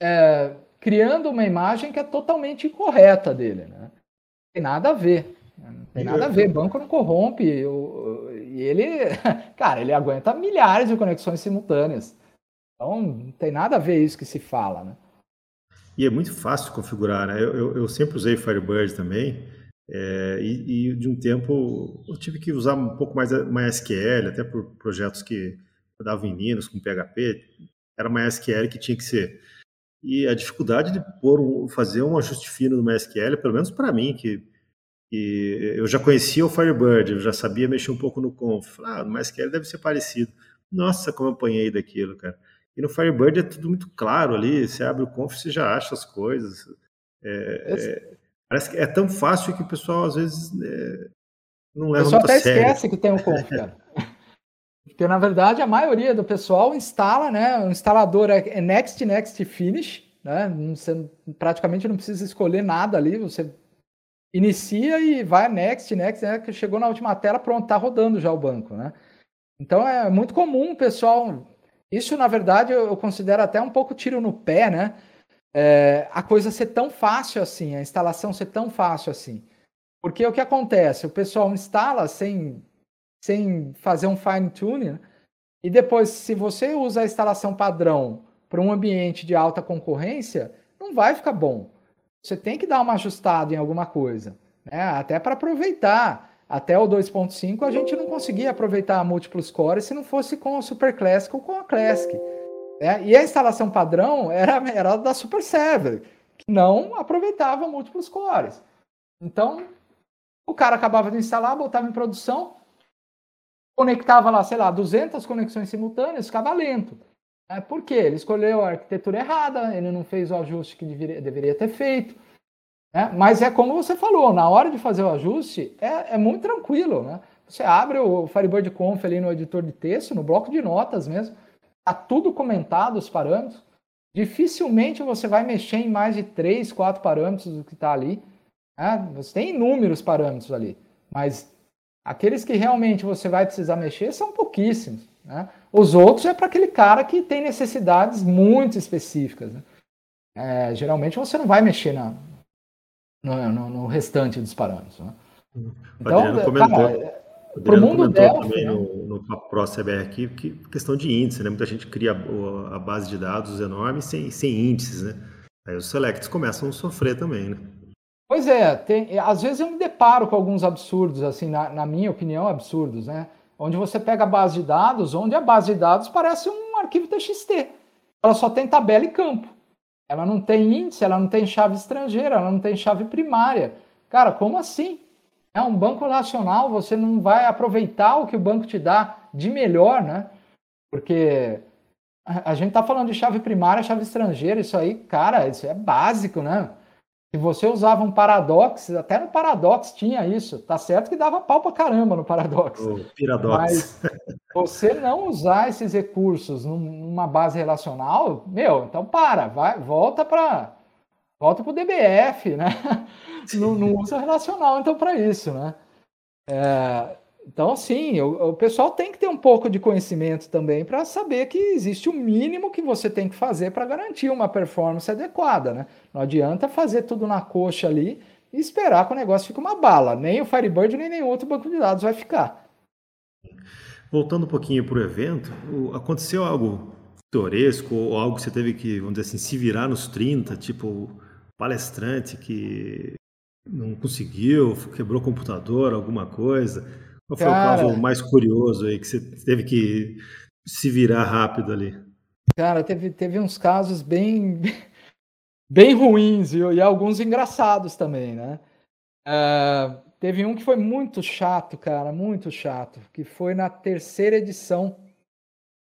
é, criando uma imagem que é totalmente incorreta dele, né? Não tem nada a ver. Não tem nada a ver, banco não corrompe. E ele, cara, ele aguenta milhares de conexões simultâneas. Então, não tem nada a ver isso que se fala, né? E é muito fácil configurar, né? Eu, eu, eu sempre usei Firebird também, é, e, e, de um tempo eu tive que usar um pouco mais MySQL, até por projetos que rodavam em Linux com PHP, era MySQL que tinha que ser. E a dificuldade de pôr, fazer um ajuste fino no MySQL, pelo menos para mim, que, que, eu já conhecia o Firebird, eu já sabia mexer um pouco no conf. Ah, no MySQL deve ser parecido. Nossa, como eu apanhei daquilo, cara. E no Firebird é tudo muito claro ali, você abre o conf, você já acha as coisas. É, é, parece que é tão fácil que o pessoal às vezes é, não leva muito a sério. até esquece que tem um conf, cara. Porque na verdade a maioria do pessoal instala, né? O instalador é, é next, next, finish, né? Você praticamente não precisa escolher nada ali, você inicia e vai next, next, né? Que chegou na última tela, pronto, tá rodando já o banco, né? Então é muito comum pessoal isso, na verdade, eu considero até um pouco tiro no pé, né? É, a coisa ser tão fácil assim, a instalação ser tão fácil assim. Porque o que acontece? O pessoal instala sem, sem fazer um fine tuning, né? e depois, se você usa a instalação padrão para um ambiente de alta concorrência, não vai ficar bom. Você tem que dar uma ajustada em alguma coisa, né? até para aproveitar até o 2.5 a gente não conseguia aproveitar múltiplos cores se não fosse com o Super Classic ou com a Classic. Né? E a instalação padrão era, era da Super Server, que não aproveitava múltiplos cores. Então, o cara acabava de instalar, botava em produção, conectava lá, sei lá, 200 conexões simultâneas, ficava lento. É, por quê? Ele escolheu a arquitetura errada, ele não fez o ajuste que deveria, deveria ter feito. Né? Mas é como você falou, na hora de fazer o ajuste, é, é muito tranquilo. Né? Você abre o Firebird Conf ali no editor de texto, no bloco de notas mesmo, está tudo comentado, os parâmetros. Dificilmente você vai mexer em mais de três, quatro parâmetros do que está ali. Né? Você tem inúmeros parâmetros ali, mas aqueles que realmente você vai precisar mexer são pouquíssimos. Né? Os outros é para aquele cara que tem necessidades muito específicas. Né? É, geralmente você não vai mexer na, no, no, no restante dos parâmetros. Né? Então, Adriano comentou, para o mundo Delphi, também né? no, no Pro CBR aqui, que questão de índice, né? Muita gente cria a, a base de dados enorme sem, sem índices, né? Aí os selects começam a sofrer também, né? Pois é, tem, às vezes eu me deparo com alguns absurdos, assim, na, na, minha opinião, absurdos, né? Onde você pega a base de dados, onde a base de dados parece um arquivo TXT. Ela só tem tabela e campo. Ela não tem índice, ela não tem chave estrangeira, ela não tem chave primária. Cara, como assim? É um banco nacional, você não vai aproveitar o que o banco te dá de melhor, né? Porque a gente tá falando de chave primária, chave estrangeira, isso aí, cara, isso é básico, né? Se você usava um Paradox, até no Paradox tinha isso. Tá certo que dava pau pra caramba no Paradox. O. Mas você não usar esses recursos numa base relacional, meu, então para, vai, volta para volta pro DBF, né? Não, não usa relacional então para isso, né? É, então, sim, o, o, pessoal tem que ter um pouco de conhecimento também para saber que existe o mínimo que você tem que fazer para garantir uma performance adequada, né? Não adianta fazer tudo na coxa ali e esperar que o negócio fique uma bala. Nem o Firebird, nem nenhum outro banco de dados vai ficar. Voltando um pouquinho para o evento, aconteceu algo pitoresco ou algo que você teve que, vamos dizer assim, se virar nos 30, tipo palestrante que não conseguiu, quebrou computador, alguma coisa? Qual foi cara, o caso mais curioso aí que você teve que se virar rápido ali? Cara, teve, teve uns casos bem, bem ruins viu? e alguns engraçados também, né? Uh, teve um que foi muito chato, cara, muito chato, que foi na terceira edição.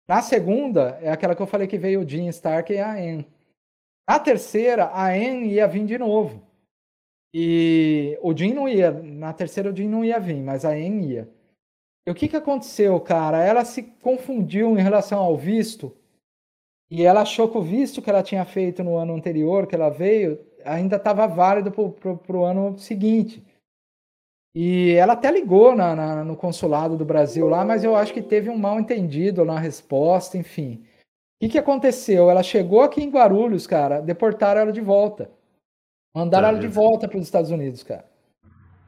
Na segunda, é aquela que eu falei que veio o Jim Stark e a Anne. Na terceira, a Anne ia vir de novo. E o Jim não ia, na terceira o Jim não ia vir, mas a Anne ia. E o que, que aconteceu, cara? Ela se confundiu em relação ao visto e ela achou que o visto que ela tinha feito no ano anterior, que ela veio, ainda estava válido para o ano seguinte. E ela até ligou na, na, no consulado do Brasil lá, mas eu acho que teve um mal entendido na resposta, enfim. O que, que aconteceu? Ela chegou aqui em Guarulhos, cara, deportaram ela de volta. Mandaram ela de volta para os Estados Unidos, cara.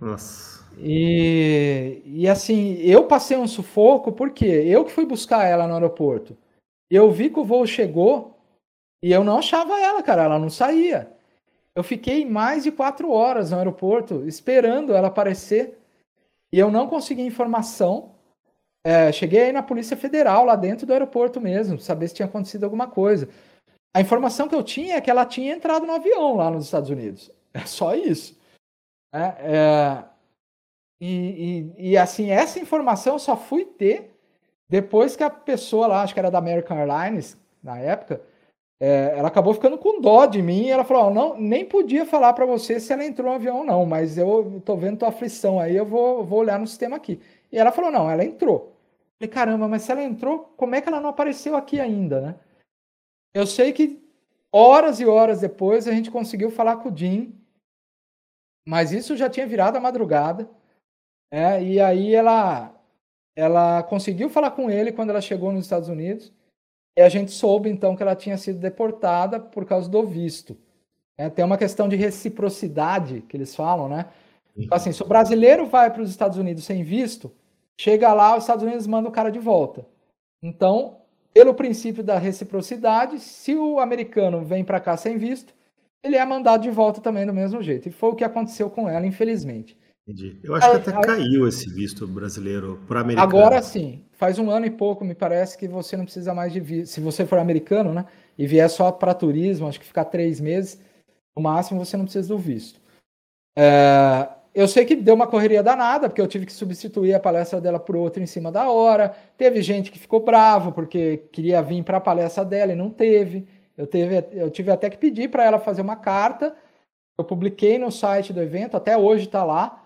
Nossa. E, e assim, eu passei um sufoco, porque eu que fui buscar ela no aeroporto. Eu vi que o voo chegou e eu não achava ela, cara, ela não saía. Eu fiquei mais de quatro horas no aeroporto esperando ela aparecer e eu não consegui informação. É, cheguei aí na Polícia Federal, lá dentro do aeroporto mesmo, saber se tinha acontecido alguma coisa. A informação que eu tinha é que ela tinha entrado no avião lá nos Estados Unidos. É só isso. É, é, e, e, e, assim, essa informação eu só fui ter depois que a pessoa lá, acho que era da American Airlines, na época, é, ela acabou ficando com dó de mim e ela falou: oh, não, nem podia falar para você se ela entrou no avião ou não, mas eu tô vendo tua aflição aí, eu vou, vou olhar no sistema aqui. E ela falou: não, ela entrou. Eu falei, caramba, mas se ela entrou, como é que ela não apareceu aqui ainda, né? Eu sei que horas e horas depois a gente conseguiu falar com o Jim, mas isso já tinha virado a madrugada. É, e aí ela, ela conseguiu falar com ele quando ela chegou nos Estados Unidos. E a gente soube então que ela tinha sido deportada por causa do visto. É, tem uma questão de reciprocidade que eles falam, né? Então, assim, se o brasileiro vai para os Estados Unidos sem visto, chega lá, os Estados Unidos mandam o cara de volta. Então, pelo princípio da reciprocidade, se o americano vem para cá sem visto, ele é mandado de volta também do mesmo jeito. E foi o que aconteceu com ela, infelizmente. Entendi. Eu acho que até caiu esse visto brasileiro para americano. Agora sim. Faz um ano e pouco, me parece que você não precisa mais de visto. Se você for americano, né? E vier só para turismo, acho que ficar três meses, no máximo você não precisa do visto. É, eu sei que deu uma correria danada, porque eu tive que substituir a palestra dela por outra em cima da hora. Teve gente que ficou bravo porque queria vir para a palestra dela e não teve. Eu, teve, eu tive até que pedir para ela fazer uma carta. Eu publiquei no site do evento, até hoje está lá.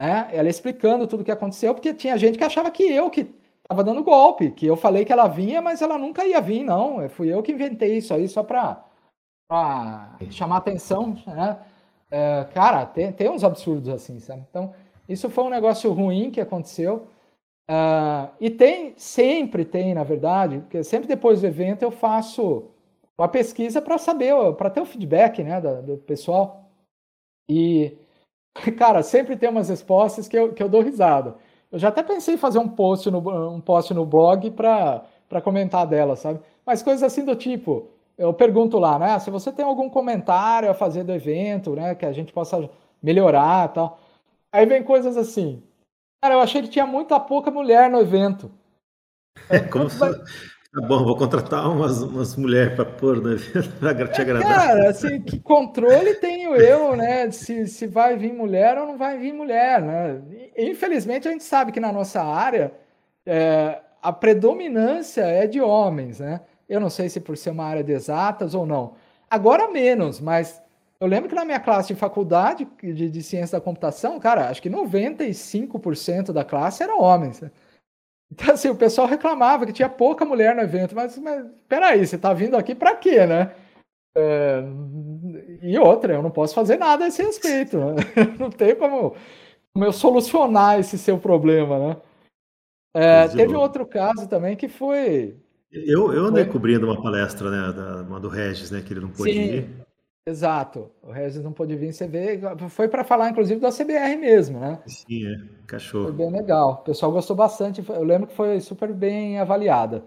Né? Ela explicando tudo o que aconteceu, porque tinha gente que achava que eu que estava dando golpe, que eu falei que ela vinha, mas ela nunca ia vir, não. Fui eu que inventei isso aí só para chamar atenção, né? É, cara, tem, tem uns absurdos assim, sabe? Então, isso foi um negócio ruim que aconteceu. Uh, e tem, sempre tem, na verdade, porque sempre depois do evento eu faço uma pesquisa para saber, para ter o feedback né, do, do, pessoal. E, cara, sempre tem umas respostas que eu, que eu dou risada. Eu já até pensei em fazer um post no, um post no blog para comentar dela, sabe? Mas coisas assim do tipo, eu pergunto lá, né? Se você tem algum comentário a fazer do evento, né? Que a gente possa melhorar tal. Aí vem coisas assim. Cara, eu achei que tinha muita pouca mulher no evento. É, como se... Tá bom, vou contratar umas, umas mulheres para pôr no evento para te agradar. Cara, assim, que controle tem tenho eu, né? Se, se vai vir mulher ou não vai vir mulher, né? Infelizmente, a gente sabe que na nossa área é, a predominância é de homens, né? Eu não sei se por ser uma área de exatas ou não. Agora menos, mas eu lembro que na minha classe de faculdade de, de ciência da computação, cara, acho que 95% da classe eram homens. Né? Então, assim, o pessoal reclamava que tinha pouca mulher no evento, mas, mas peraí, você está vindo aqui para quê, né? É, e outra, eu não posso fazer nada a esse respeito. Né? Não tem como, como eu solucionar esse seu problema, né? É, teve outro caso também que foi. Eu, eu andei foi... cobrindo uma palestra, né, da, uma do Regis, né, que ele não pôde Sim, ir. Exato, o Regis não pôde vir, você vê, foi para falar inclusive da CBR mesmo, né? Sim, é, cachorro. Foi bem legal, o pessoal gostou bastante, eu lembro que foi super bem avaliada.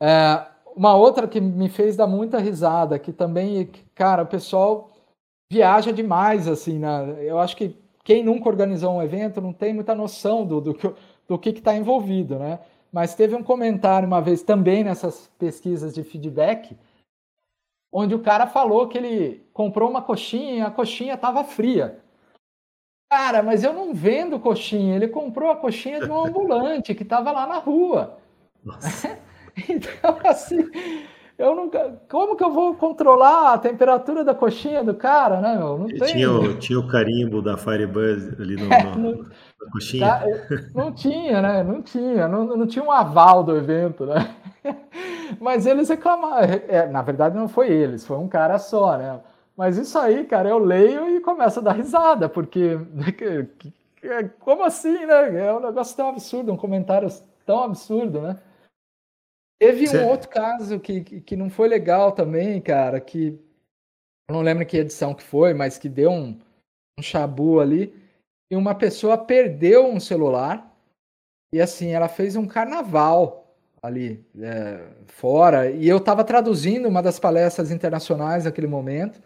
É, uma outra que me fez dar muita risada, que também, cara, o pessoal viaja demais, assim, né? Eu acho que quem nunca organizou um evento não tem muita noção do, do, do que está envolvido, né? Mas teve um comentário uma vez também nessas pesquisas de feedback, onde o cara falou que ele comprou uma coxinha e a coxinha estava fria. Cara, mas eu não vendo coxinha. Ele comprou a coxinha de um ambulante que estava lá na rua. então, assim, eu nunca. Como que eu vou controlar a temperatura da coxinha do cara, né, meu? Não tem. Tinha, o, tinha o carimbo da Firebuzz ali no, é, no, na coxinha? Tá, não tinha, né? Não tinha. Não, não tinha um aval do evento, né? Mas eles reclamaram. É, na verdade, não foi eles, foi um cara só, né? Mas isso aí, cara, eu leio e começo a dar risada, porque. Como assim, né? É um negócio tão absurdo, um comentário tão absurdo, né? Teve um outro caso que, que, que, não foi legal também, cara, que eu não lembro que edição que foi, mas que deu um, um chabu ali. E uma pessoa perdeu um celular e assim, ela fez um carnaval ali é, fora. E eu estava traduzindo uma das palestras internacionais naquele momento.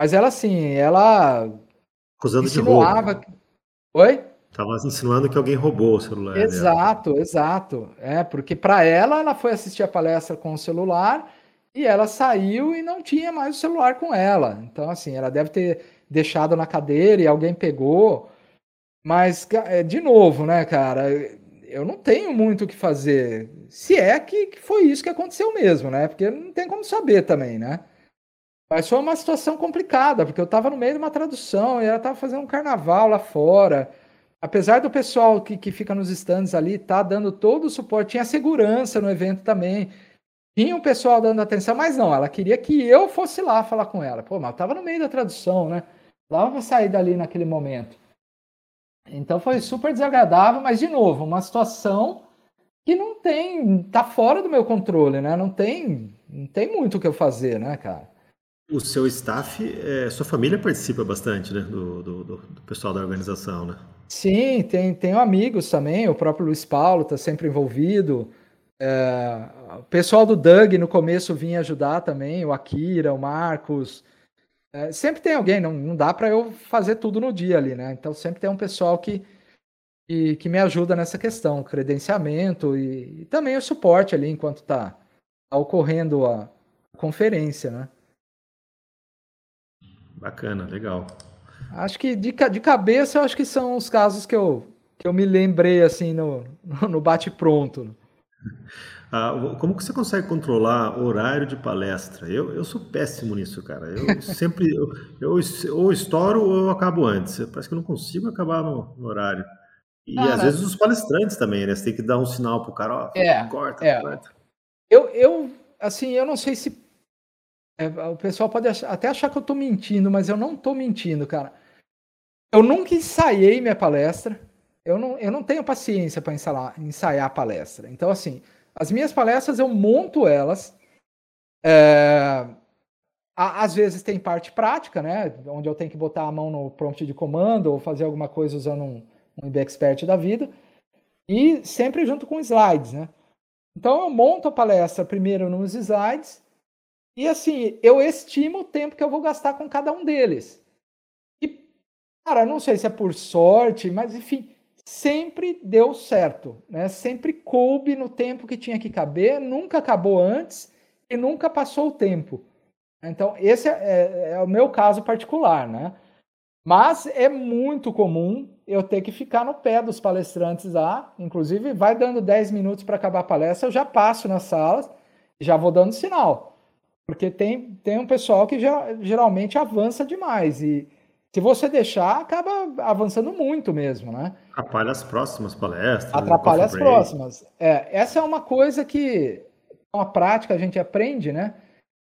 Mas ela assim, ela Acusando insinuava... de roubo. Oi? Tava insinuando que alguém roubou o celular. Exato, dela. exato. É, porque para ela, ela foi assistir a palestra com o celular e ela saiu e não tinha mais o celular com ela. Então, assim, ela deve ter deixado na cadeira e alguém pegou. Mas, é, de novo, né, cara, eu não tenho muito o que fazer. Se é que, que foi isso que aconteceu mesmo, né? Porque não tem como saber também, né? Mas foi uma situação complicada, porque eu estava no meio de uma tradução e ela estava fazendo um carnaval lá fora apesar do pessoal que, que fica nos stands ali tá dando todo o suporte, tinha segurança no evento também. Tinha um pessoal dando atenção, mas não, ela queria que eu fosse lá falar com ela. Pô, mas eu tava no meio da tradução, né? Lá eu vou sair dali naquele momento. Então foi super desagradável, mas de novo, uma situação que não tem, tá fora do meu controle, né? Não tem, não tem muito o que eu fazer, né, cara? O seu staff, é, sua família participa bastante, né, do, do, do pessoal da organização, né? Sim, tem, tenho amigos também, o próprio Luiz Paulo está sempre envolvido. É, o pessoal do Doug no começo vinha ajudar também, o Akira, o Marcos. É, sempre tem alguém, não, não dá para eu fazer tudo no dia ali, né? Então sempre tem um pessoal que, que, que me ajuda nessa questão, credenciamento e, e também o suporte ali enquanto está tá ocorrendo a conferência, né? Bacana, legal. Acho que de, de cabeça, eu acho que são os casos que eu, que eu me lembrei assim no, no bate-pronto. Ah, como que você consegue controlar horário de palestra? Eu, eu sou péssimo nisso, cara. Eu sempre eu, eu ou estouro ou eu acabo antes. Parece que eu não consigo acabar no, no horário. E ah, às vezes os palestrantes também, né? Você tem que dar um sinal pro cara, ó, é, corta, é. corta. Eu, eu, assim, eu não sei se é, o pessoal pode achar, até achar que eu tô mentindo, mas eu não tô mentindo, cara. Eu nunca ensaiei minha palestra. Eu não, eu não tenho paciência para ensaiar, ensaiar a palestra. Então, assim, as minhas palestras eu monto elas. É, às vezes tem parte prática, né? Onde eu tenho que botar a mão no prompt de comando ou fazer alguma coisa usando um, um IBExpert da vida. E sempre junto com slides, né? Então eu monto a palestra primeiro nos slides e assim, eu estimo o tempo que eu vou gastar com cada um deles. Cara, não sei se é por sorte, mas enfim, sempre deu certo, né? Sempre coube no tempo que tinha que caber, nunca acabou antes e nunca passou o tempo. Então, esse é, é, é o meu caso particular, né? Mas é muito comum eu ter que ficar no pé dos palestrantes lá, inclusive vai dando 10 minutos para acabar a palestra, eu já passo nas salas e já vou dando sinal. Porque tem, tem um pessoal que já, geralmente avança demais e se você deixar, acaba avançando muito mesmo, né? Atrapalha as próximas palestras. Atrapalha as próximas. É, essa é uma coisa que, com a prática, a gente aprende, né?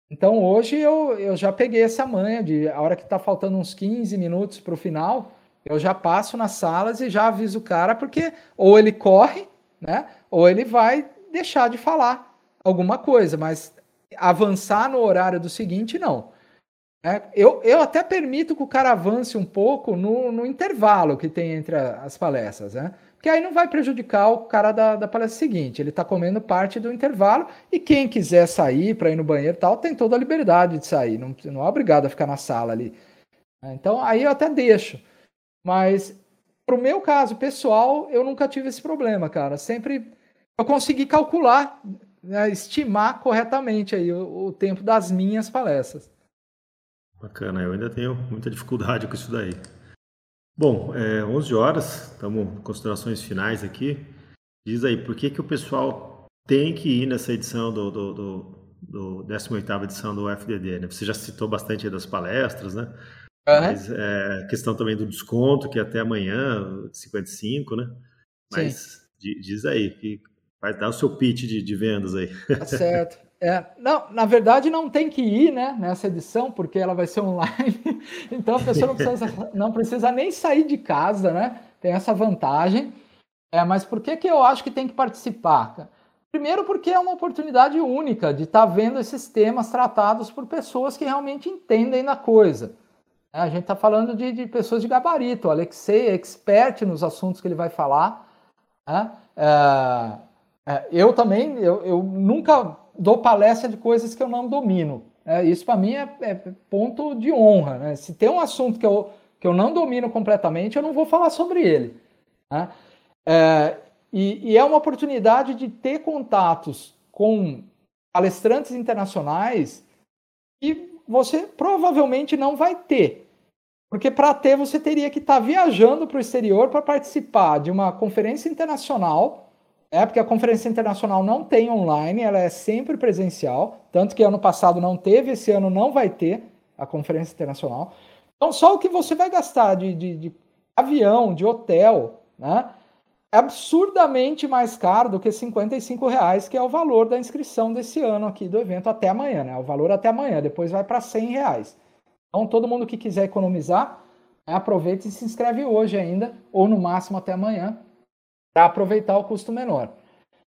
Então, hoje eu, eu já peguei essa manha de a hora que está faltando uns 15 minutos para o final, eu já passo nas salas e já aviso o cara, porque ou ele corre, né? Ou ele vai deixar de falar alguma coisa, mas avançar no horário do seguinte, não. É, eu, eu até permito que o cara avance um pouco no, no intervalo que tem entre a, as palestras, né? Porque aí não vai prejudicar o cara da, da palestra seguinte. Ele está comendo parte do intervalo e quem quiser sair para ir no banheiro e tal, tem toda a liberdade de sair. Não, não é obrigado a ficar na sala ali. Então aí eu até deixo. Mas pro meu caso pessoal, eu nunca tive esse problema, cara. Sempre eu consegui calcular, né, estimar corretamente aí o, o tempo das minhas palestras. Bacana, eu ainda tenho muita dificuldade com isso daí. Bom, é 11 horas, estamos em considerações finais aqui. Diz aí, por que, que o pessoal tem que ir nessa edição do, do, do, do 18ª edição do FDD? Né? Você já citou bastante das palestras, né? Uhum. Mas é, questão também do desconto, que é até amanhã, 55, né? Mas Sim. diz aí, que vai dar o seu pitch de, de vendas aí. Tá certo. É, não, na verdade não tem que ir né, nessa edição, porque ela vai ser online, então a pessoa não precisa, não precisa nem sair de casa, né? Tem essa vantagem. É, mas por que, que eu acho que tem que participar? Primeiro porque é uma oportunidade única de estar tá vendo esses temas tratados por pessoas que realmente entendem da coisa. É, a gente está falando de, de, pessoas de gabarito. O Alexei é expert nos assuntos que ele vai falar. Né? É, é, eu também, eu, eu nunca dou palestra de coisas que eu não domino. É, isso para mim é, é, ponto de honra. Né? Se tem um assunto que eu, que eu não domino completamente, eu não vou falar sobre ele. Né? É, e, e, é uma oportunidade de ter contatos com palestrantes internacionais que você provavelmente não vai ter. Porque para ter, você teria que estar tá viajando para o exterior para participar de uma conferência internacional é, porque a conferência internacional não tem online, ela é sempre presencial, tanto que ano passado não teve, esse ano não vai ter a conferência internacional. Então, só o que você vai gastar de, de, de avião, de hotel, né, é absurdamente mais caro do que 55 reais, que é o valor da inscrição desse ano aqui do evento até amanhã, né? O valor até amanhã, depois vai para 100 reais. Então, todo mundo que quiser economizar, né, aproveita e se inscreve hoje ainda, ou no máximo até amanhã, para aproveitar o custo menor.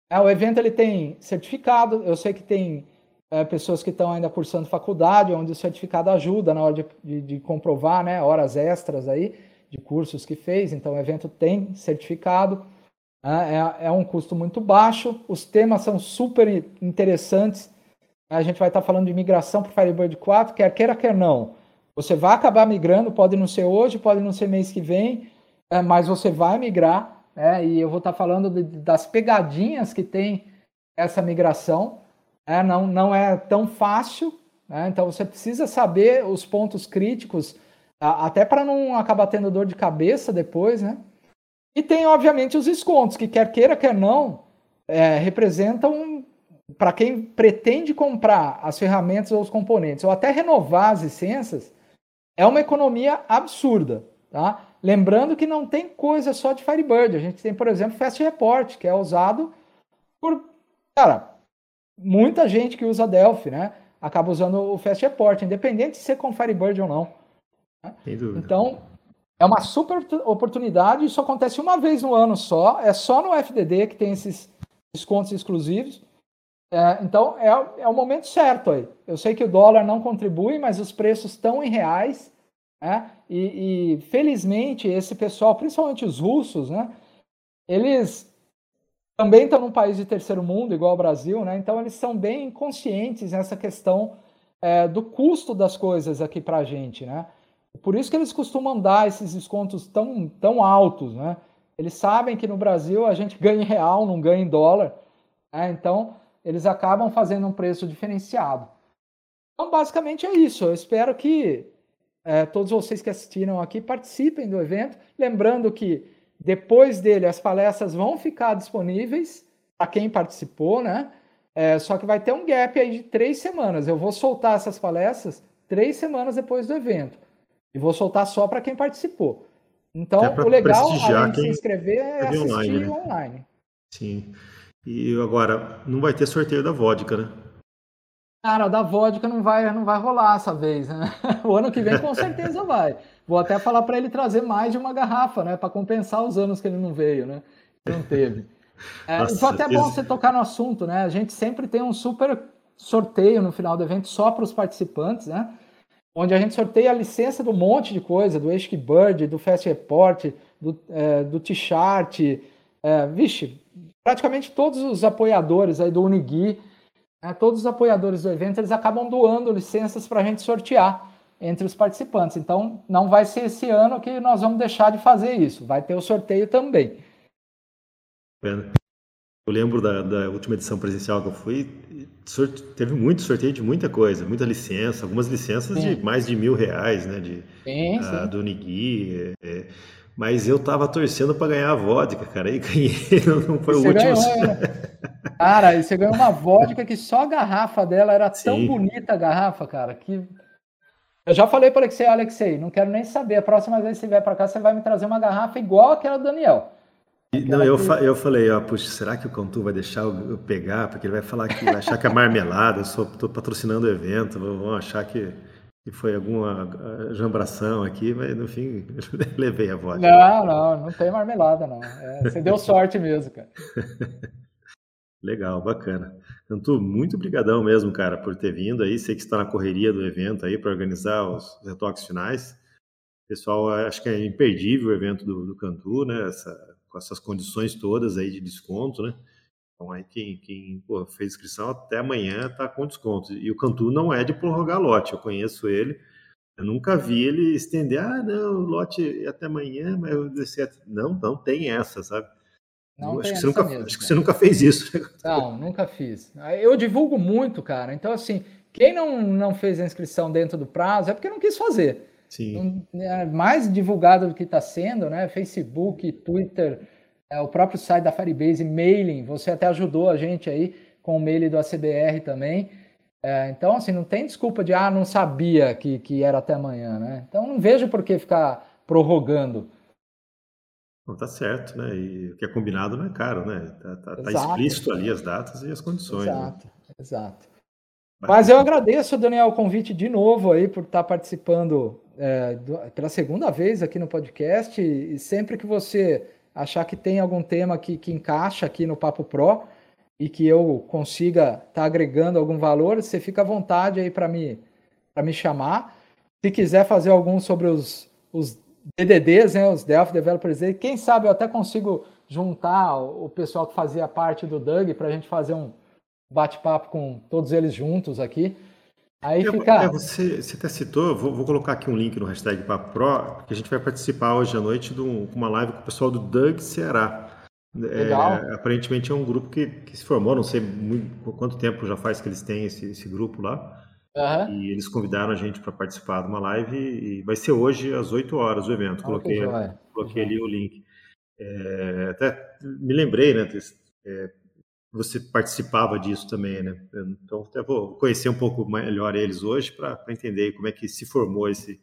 É, o evento ele tem certificado, eu sei que tem é, pessoas que estão ainda cursando faculdade, onde o certificado ajuda na hora de, de, de, comprovar né, horas extras aí de cursos que fez, então o evento tem certificado, é, é, é um custo muito baixo, os temas são super interessantes, a gente vai estar falando de migração para o Firebird 4, quer queira, quer não. Você vai acabar migrando, pode não ser hoje, pode não ser mês que vem, é, mas você vai migrar né? e eu vou estar falando de, das pegadinhas que tem essa migração. Né? Não, não é tão fácil, né? então você precisa saber os pontos críticos, até para não acabar tendo dor de cabeça depois, né? E tem, obviamente, os descontos, que quer queira, quer não, é, representam, para quem pretende comprar as ferramentas ou os componentes, ou até renovar as licenças, é uma economia absurda. Tá? Lembrando que não tem coisa só de Firebird. A gente tem, por exemplo, Fast Report, que é usado por, cara, muita gente que usa Delphi, né? Acaba usando o Fast Report, independente de ser com Firebird ou não. Né? Então, é uma super oportunidade. Isso acontece uma vez no ano só. É só no FDD que tem esses descontos exclusivos. É, então, é, é o momento certo aí. Eu sei que o dólar não contribui, mas os preços estão em reais. Né? E, e, felizmente esse pessoal, principalmente os russos, né, eles também estão num país de terceiro mundo, igual ao Brasil, né, então eles são bem conscientes nessa questão é, do custo das coisas aqui para a gente. Né? Por isso que eles costumam dar esses descontos tão, tão altos. Né? Eles sabem que no Brasil a gente ganha em real, não ganha em dólar, né? então eles acabam fazendo um preço diferenciado. Então, basicamente é isso. Eu espero que é, todos vocês que assistiram aqui participem do evento. Lembrando que depois dele as palestras vão ficar disponíveis para quem participou, né? É, só que vai ter um gap aí de três semanas. Eu vou soltar essas palestras três semanas depois do evento. E vou soltar só para quem participou. Então, é o legal, além de se inscrever, é assistir online, né? online. Sim. E agora, não vai ter sorteio da vodka, né? Cara, da vodka não vai, não vai rolar essa vez, né? O ano que vem com certeza vai. Vou até falar para ele trazer mais de uma garrafa, né? Para compensar os anos que ele não veio, né? Não teve. É, Nossa, então, até é bom você tocar no assunto, né? A gente sempre tem um super sorteio no final do evento só para os participantes, né? Onde a gente sorteia a licença do monte de coisa, do Eshk Bird, do Fast Report, do, é, do T-Chart, é, vixe, praticamente todos os apoiadores aí do Unigui, né, todos os apoiadores do evento, eles acabam doando licenças para a gente sortear entre os participantes. Então, não vai ser esse ano que nós vamos deixar de fazer isso, vai ter o sorteio também. Eu lembro da, da última edição presencial que eu fui, sorte... teve muito sorteio de muita coisa, muita licença, algumas licenças sim. de mais de mil reais, né? De, sim, uh, Do Nigui. É, é, mas eu tava torcendo para ganhar a vodka, cara, e ganhei, não foi o último. Ganhou, né? Cara, e você ganhou uma vodka que só a garrafa dela era sim. tão bonita a garrafa, cara, que eu já falei para o Alexei, Alexei, não quero nem saber. A próxima vez que você vier para cá, você vai me trazer uma garrafa igual aquela do Daniel. Não, eu, fa eu falei, ó, puxa, será que o Contu vai deixar eu pegar? Porque ele vai falar que vai achar que é marmelada, eu estou patrocinando o evento, vão achar que, que foi alguma ah, jambração aqui, mas no fim levei a voz. Não, não, não tem marmelada, não. É, você deu sorte mesmo, cara. Legal, bacana. Cantu, muito brigadão mesmo, cara, por ter vindo aí. Sei que está na correria do evento aí para organizar os retoques finais. Pessoal, acho que é imperdível o evento do, do Cantu, né? Essa, com essas condições todas aí de desconto, né? Então aí quem, quem pô, fez inscrição até amanhã está com desconto. E o Cantu não é de prorrogar lote, eu conheço ele. Eu nunca vi ele estender, ah, não, lote até amanhã, mas eu desci. Não, não tem essa, sabe? Não acho, que você, nunca, mesmo, acho que você nunca fez isso. Né? Não, nunca fiz. Eu divulgo muito, cara. Então, assim, quem não, não fez a inscrição dentro do prazo é porque não quis fazer. Sim. É mais divulgado do que está sendo, né? Facebook, Twitter, é, o próprio site da Firebase, mailing. Você até ajudou a gente aí com o mail do ACBR também. É, então, assim, não tem desculpa de, ah, não sabia que, que era até amanhã, né? Então, não vejo por que ficar prorrogando. Não, tá certo, né? E o que é combinado não é caro, né? Tá, tá, tá explícito ali as datas e as condições. Exato, né? exato. Mas eu agradeço, Daniel, o convite de novo aí por estar participando é, do, pela segunda vez aqui no podcast. E sempre que você achar que tem algum tema que, que encaixa aqui no Papo Pro e que eu consiga estar tá agregando algum valor, você fica à vontade aí para me, me chamar. Se quiser fazer algum sobre os, os DDDs, né, os Delphi Developers Day, quem sabe eu até consigo juntar o pessoal que fazia parte do Doug para a gente fazer um bate-papo com todos eles juntos aqui. Aí é, fica. É, você, você até citou, vou, vou, colocar aqui um link no hashtag Papo Pro, que a gente vai participar hoje à noite de um, uma live com o pessoal do Doug Ceará. Legal. É, aparentemente é um grupo que, que, se formou, não sei muito, quanto tempo já faz que eles têm esse, esse grupo lá. Uhum. E eles convidaram a gente para participar de uma live e vai ser hoje às 8 horas o evento. Coloquei, coloquei ali o link. É, até me lembrei, né? É, você participava disso também, né? Então, até vou conhecer um pouco melhor eles hoje para entender como é que se formou esse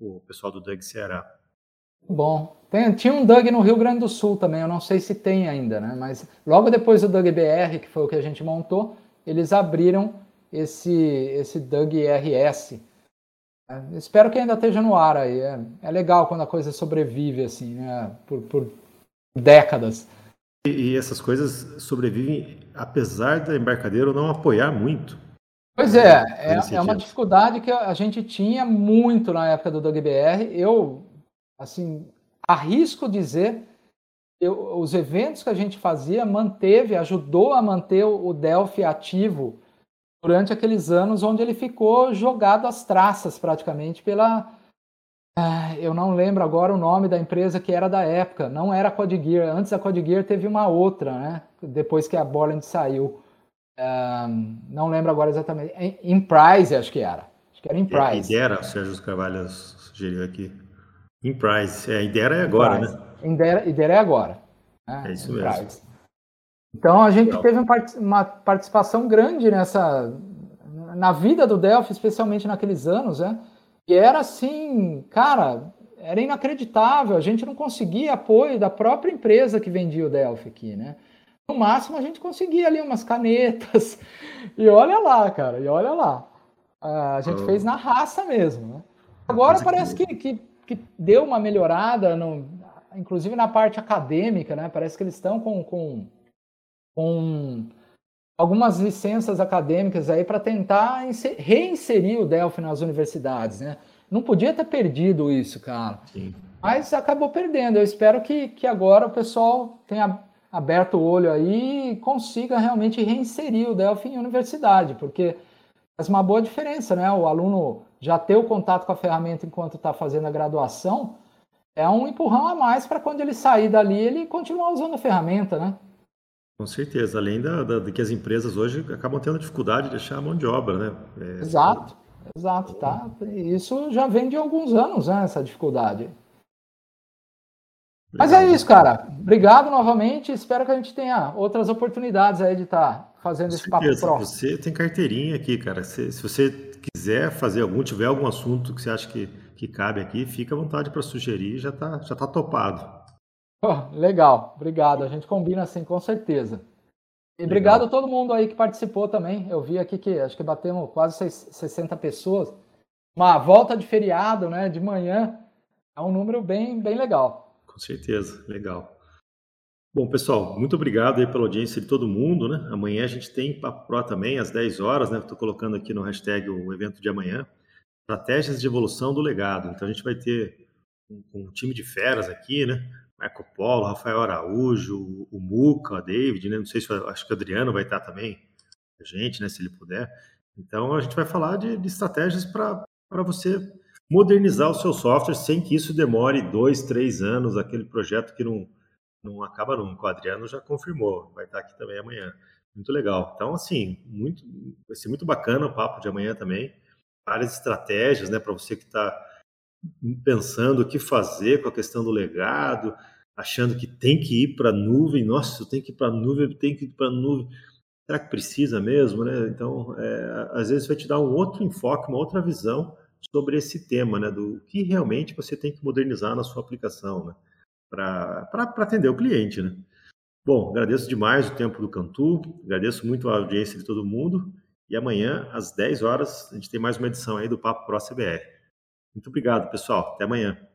o pessoal do Doug Ceará. Bom, tem, tinha um Doug no Rio Grande do Sul também, eu não sei se tem ainda, né? Mas logo depois do Doug BR, que foi o que a gente montou, eles abriram esse esse Doug RS. É, espero que ainda esteja no ar aí. É, é legal quando a coisa sobrevive assim, né? Por, por décadas. E, essas coisas sobrevivem apesar da embarcadeira não apoiar muito. Pois é, é, é, uma dificuldade que a gente tinha muito na época do DogBR. Eu, assim, arrisco dizer, eu, os eventos que a gente fazia manteve, ajudou a manter o Delphi ativo durante aqueles anos onde ele ficou jogado às traças praticamente pela, ah, eu não lembro agora o nome da empresa que era da época. Não era a Codgear. Antes da Codgear teve uma outra, né? Depois que a Borland saiu. não lembro agora exatamente. Em, Price, acho que era. Acho que era em Price. Idera, o Sérgio Carvalho sugeriu aqui. Em Price. É, é agora, né? Idera, Idera é agora. Né? É isso mesmo. Então a gente teve uma participação grande nessa na vida do Delphi, especialmente naqueles anos, né? E era assim, cara, era inacreditável. A gente não conseguia apoio da própria empresa que vendia o Delphi aqui, né? No máximo a gente conseguia ali umas canetas. E olha lá, cara, e olha lá. A gente oh. fez na raça mesmo, né? Agora parece que, que, que, deu uma melhorada, no, inclusive na parte acadêmica, né? Parece que eles estão com, com, com algumas licenças acadêmicas aí para tentar reinserir o Delphi nas universidades, né? Não podia ter perdido isso, cara. Sim. Mas acabou perdendo. Eu espero que, que agora o pessoal tenha aberto o olho aí e consiga realmente reinserir o Delphi em universidade, porque faz uma boa diferença, né? O aluno já ter o contato com a ferramenta enquanto está fazendo a graduação é um empurrão a mais para quando ele sair dali ele continuar usando a ferramenta, né? Com certeza, além da, da, de que as empresas hoje acabam tendo dificuldade de deixar a mão de obra, né? É, exato, exato, tá? Isso já vem de alguns anos, né? Essa dificuldade. Mas é isso, cara. Obrigado novamente. Espero que a gente tenha outras oportunidades aí de estar tá fazendo esse papo próximo. Você tem carteirinha aqui, cara. Se, se, você quiser fazer algum, tiver algum assunto que você acha que, que cabe aqui, fica à vontade para sugerir. Já está já tá topado. Oh, legal. Obrigado. A gente combina assim, com certeza. E obrigado a todo mundo aí que participou também. Eu vi aqui que acho que batemos quase 60 pessoas. Uma volta de feriado, né? De manhã. É um número bem, bem legal. Com certeza, legal. Bom, pessoal, muito obrigado aí pela audiência de todo mundo, né? Amanhã a gente tem Papo Pro também, às 10 horas, né? Estou colocando aqui no hashtag o evento de amanhã. Estratégias de evolução do legado. Então a gente vai ter um, um time de feras aqui, né? Marco Polo, Rafael Araújo, o Muca, David, né? Não sei se acho que o Adriano vai estar também, a gente, né? Se ele puder. Então a gente vai falar de, de estratégias para você modernizar o seu software sem que isso demore dois, três anos, aquele projeto que não, não acaba nunca. O Adriano já confirmou, vai estar aqui também amanhã. Muito legal. Então, assim, muito, vai ser muito bacana o papo de amanhã também. Várias estratégias, né, para você que está pensando o que fazer com a questão do legado, achando que tem que ir para a nuvem. Nossa, tenho que ir para a nuvem, tenho que ir para a nuvem. Será que precisa mesmo, né? Então, é, às vezes vai te dar um outro enfoque, uma outra visão sobre esse tema, né, do que realmente você tem que modernizar na sua aplicação, né, para atender o cliente, né. Bom, agradeço demais o tempo do Cantu, agradeço muito a audiência de todo mundo e amanhã, às 10 horas, a gente tem mais uma edição aí do Papo Pro CBR. Muito obrigado, pessoal. Até amanhã.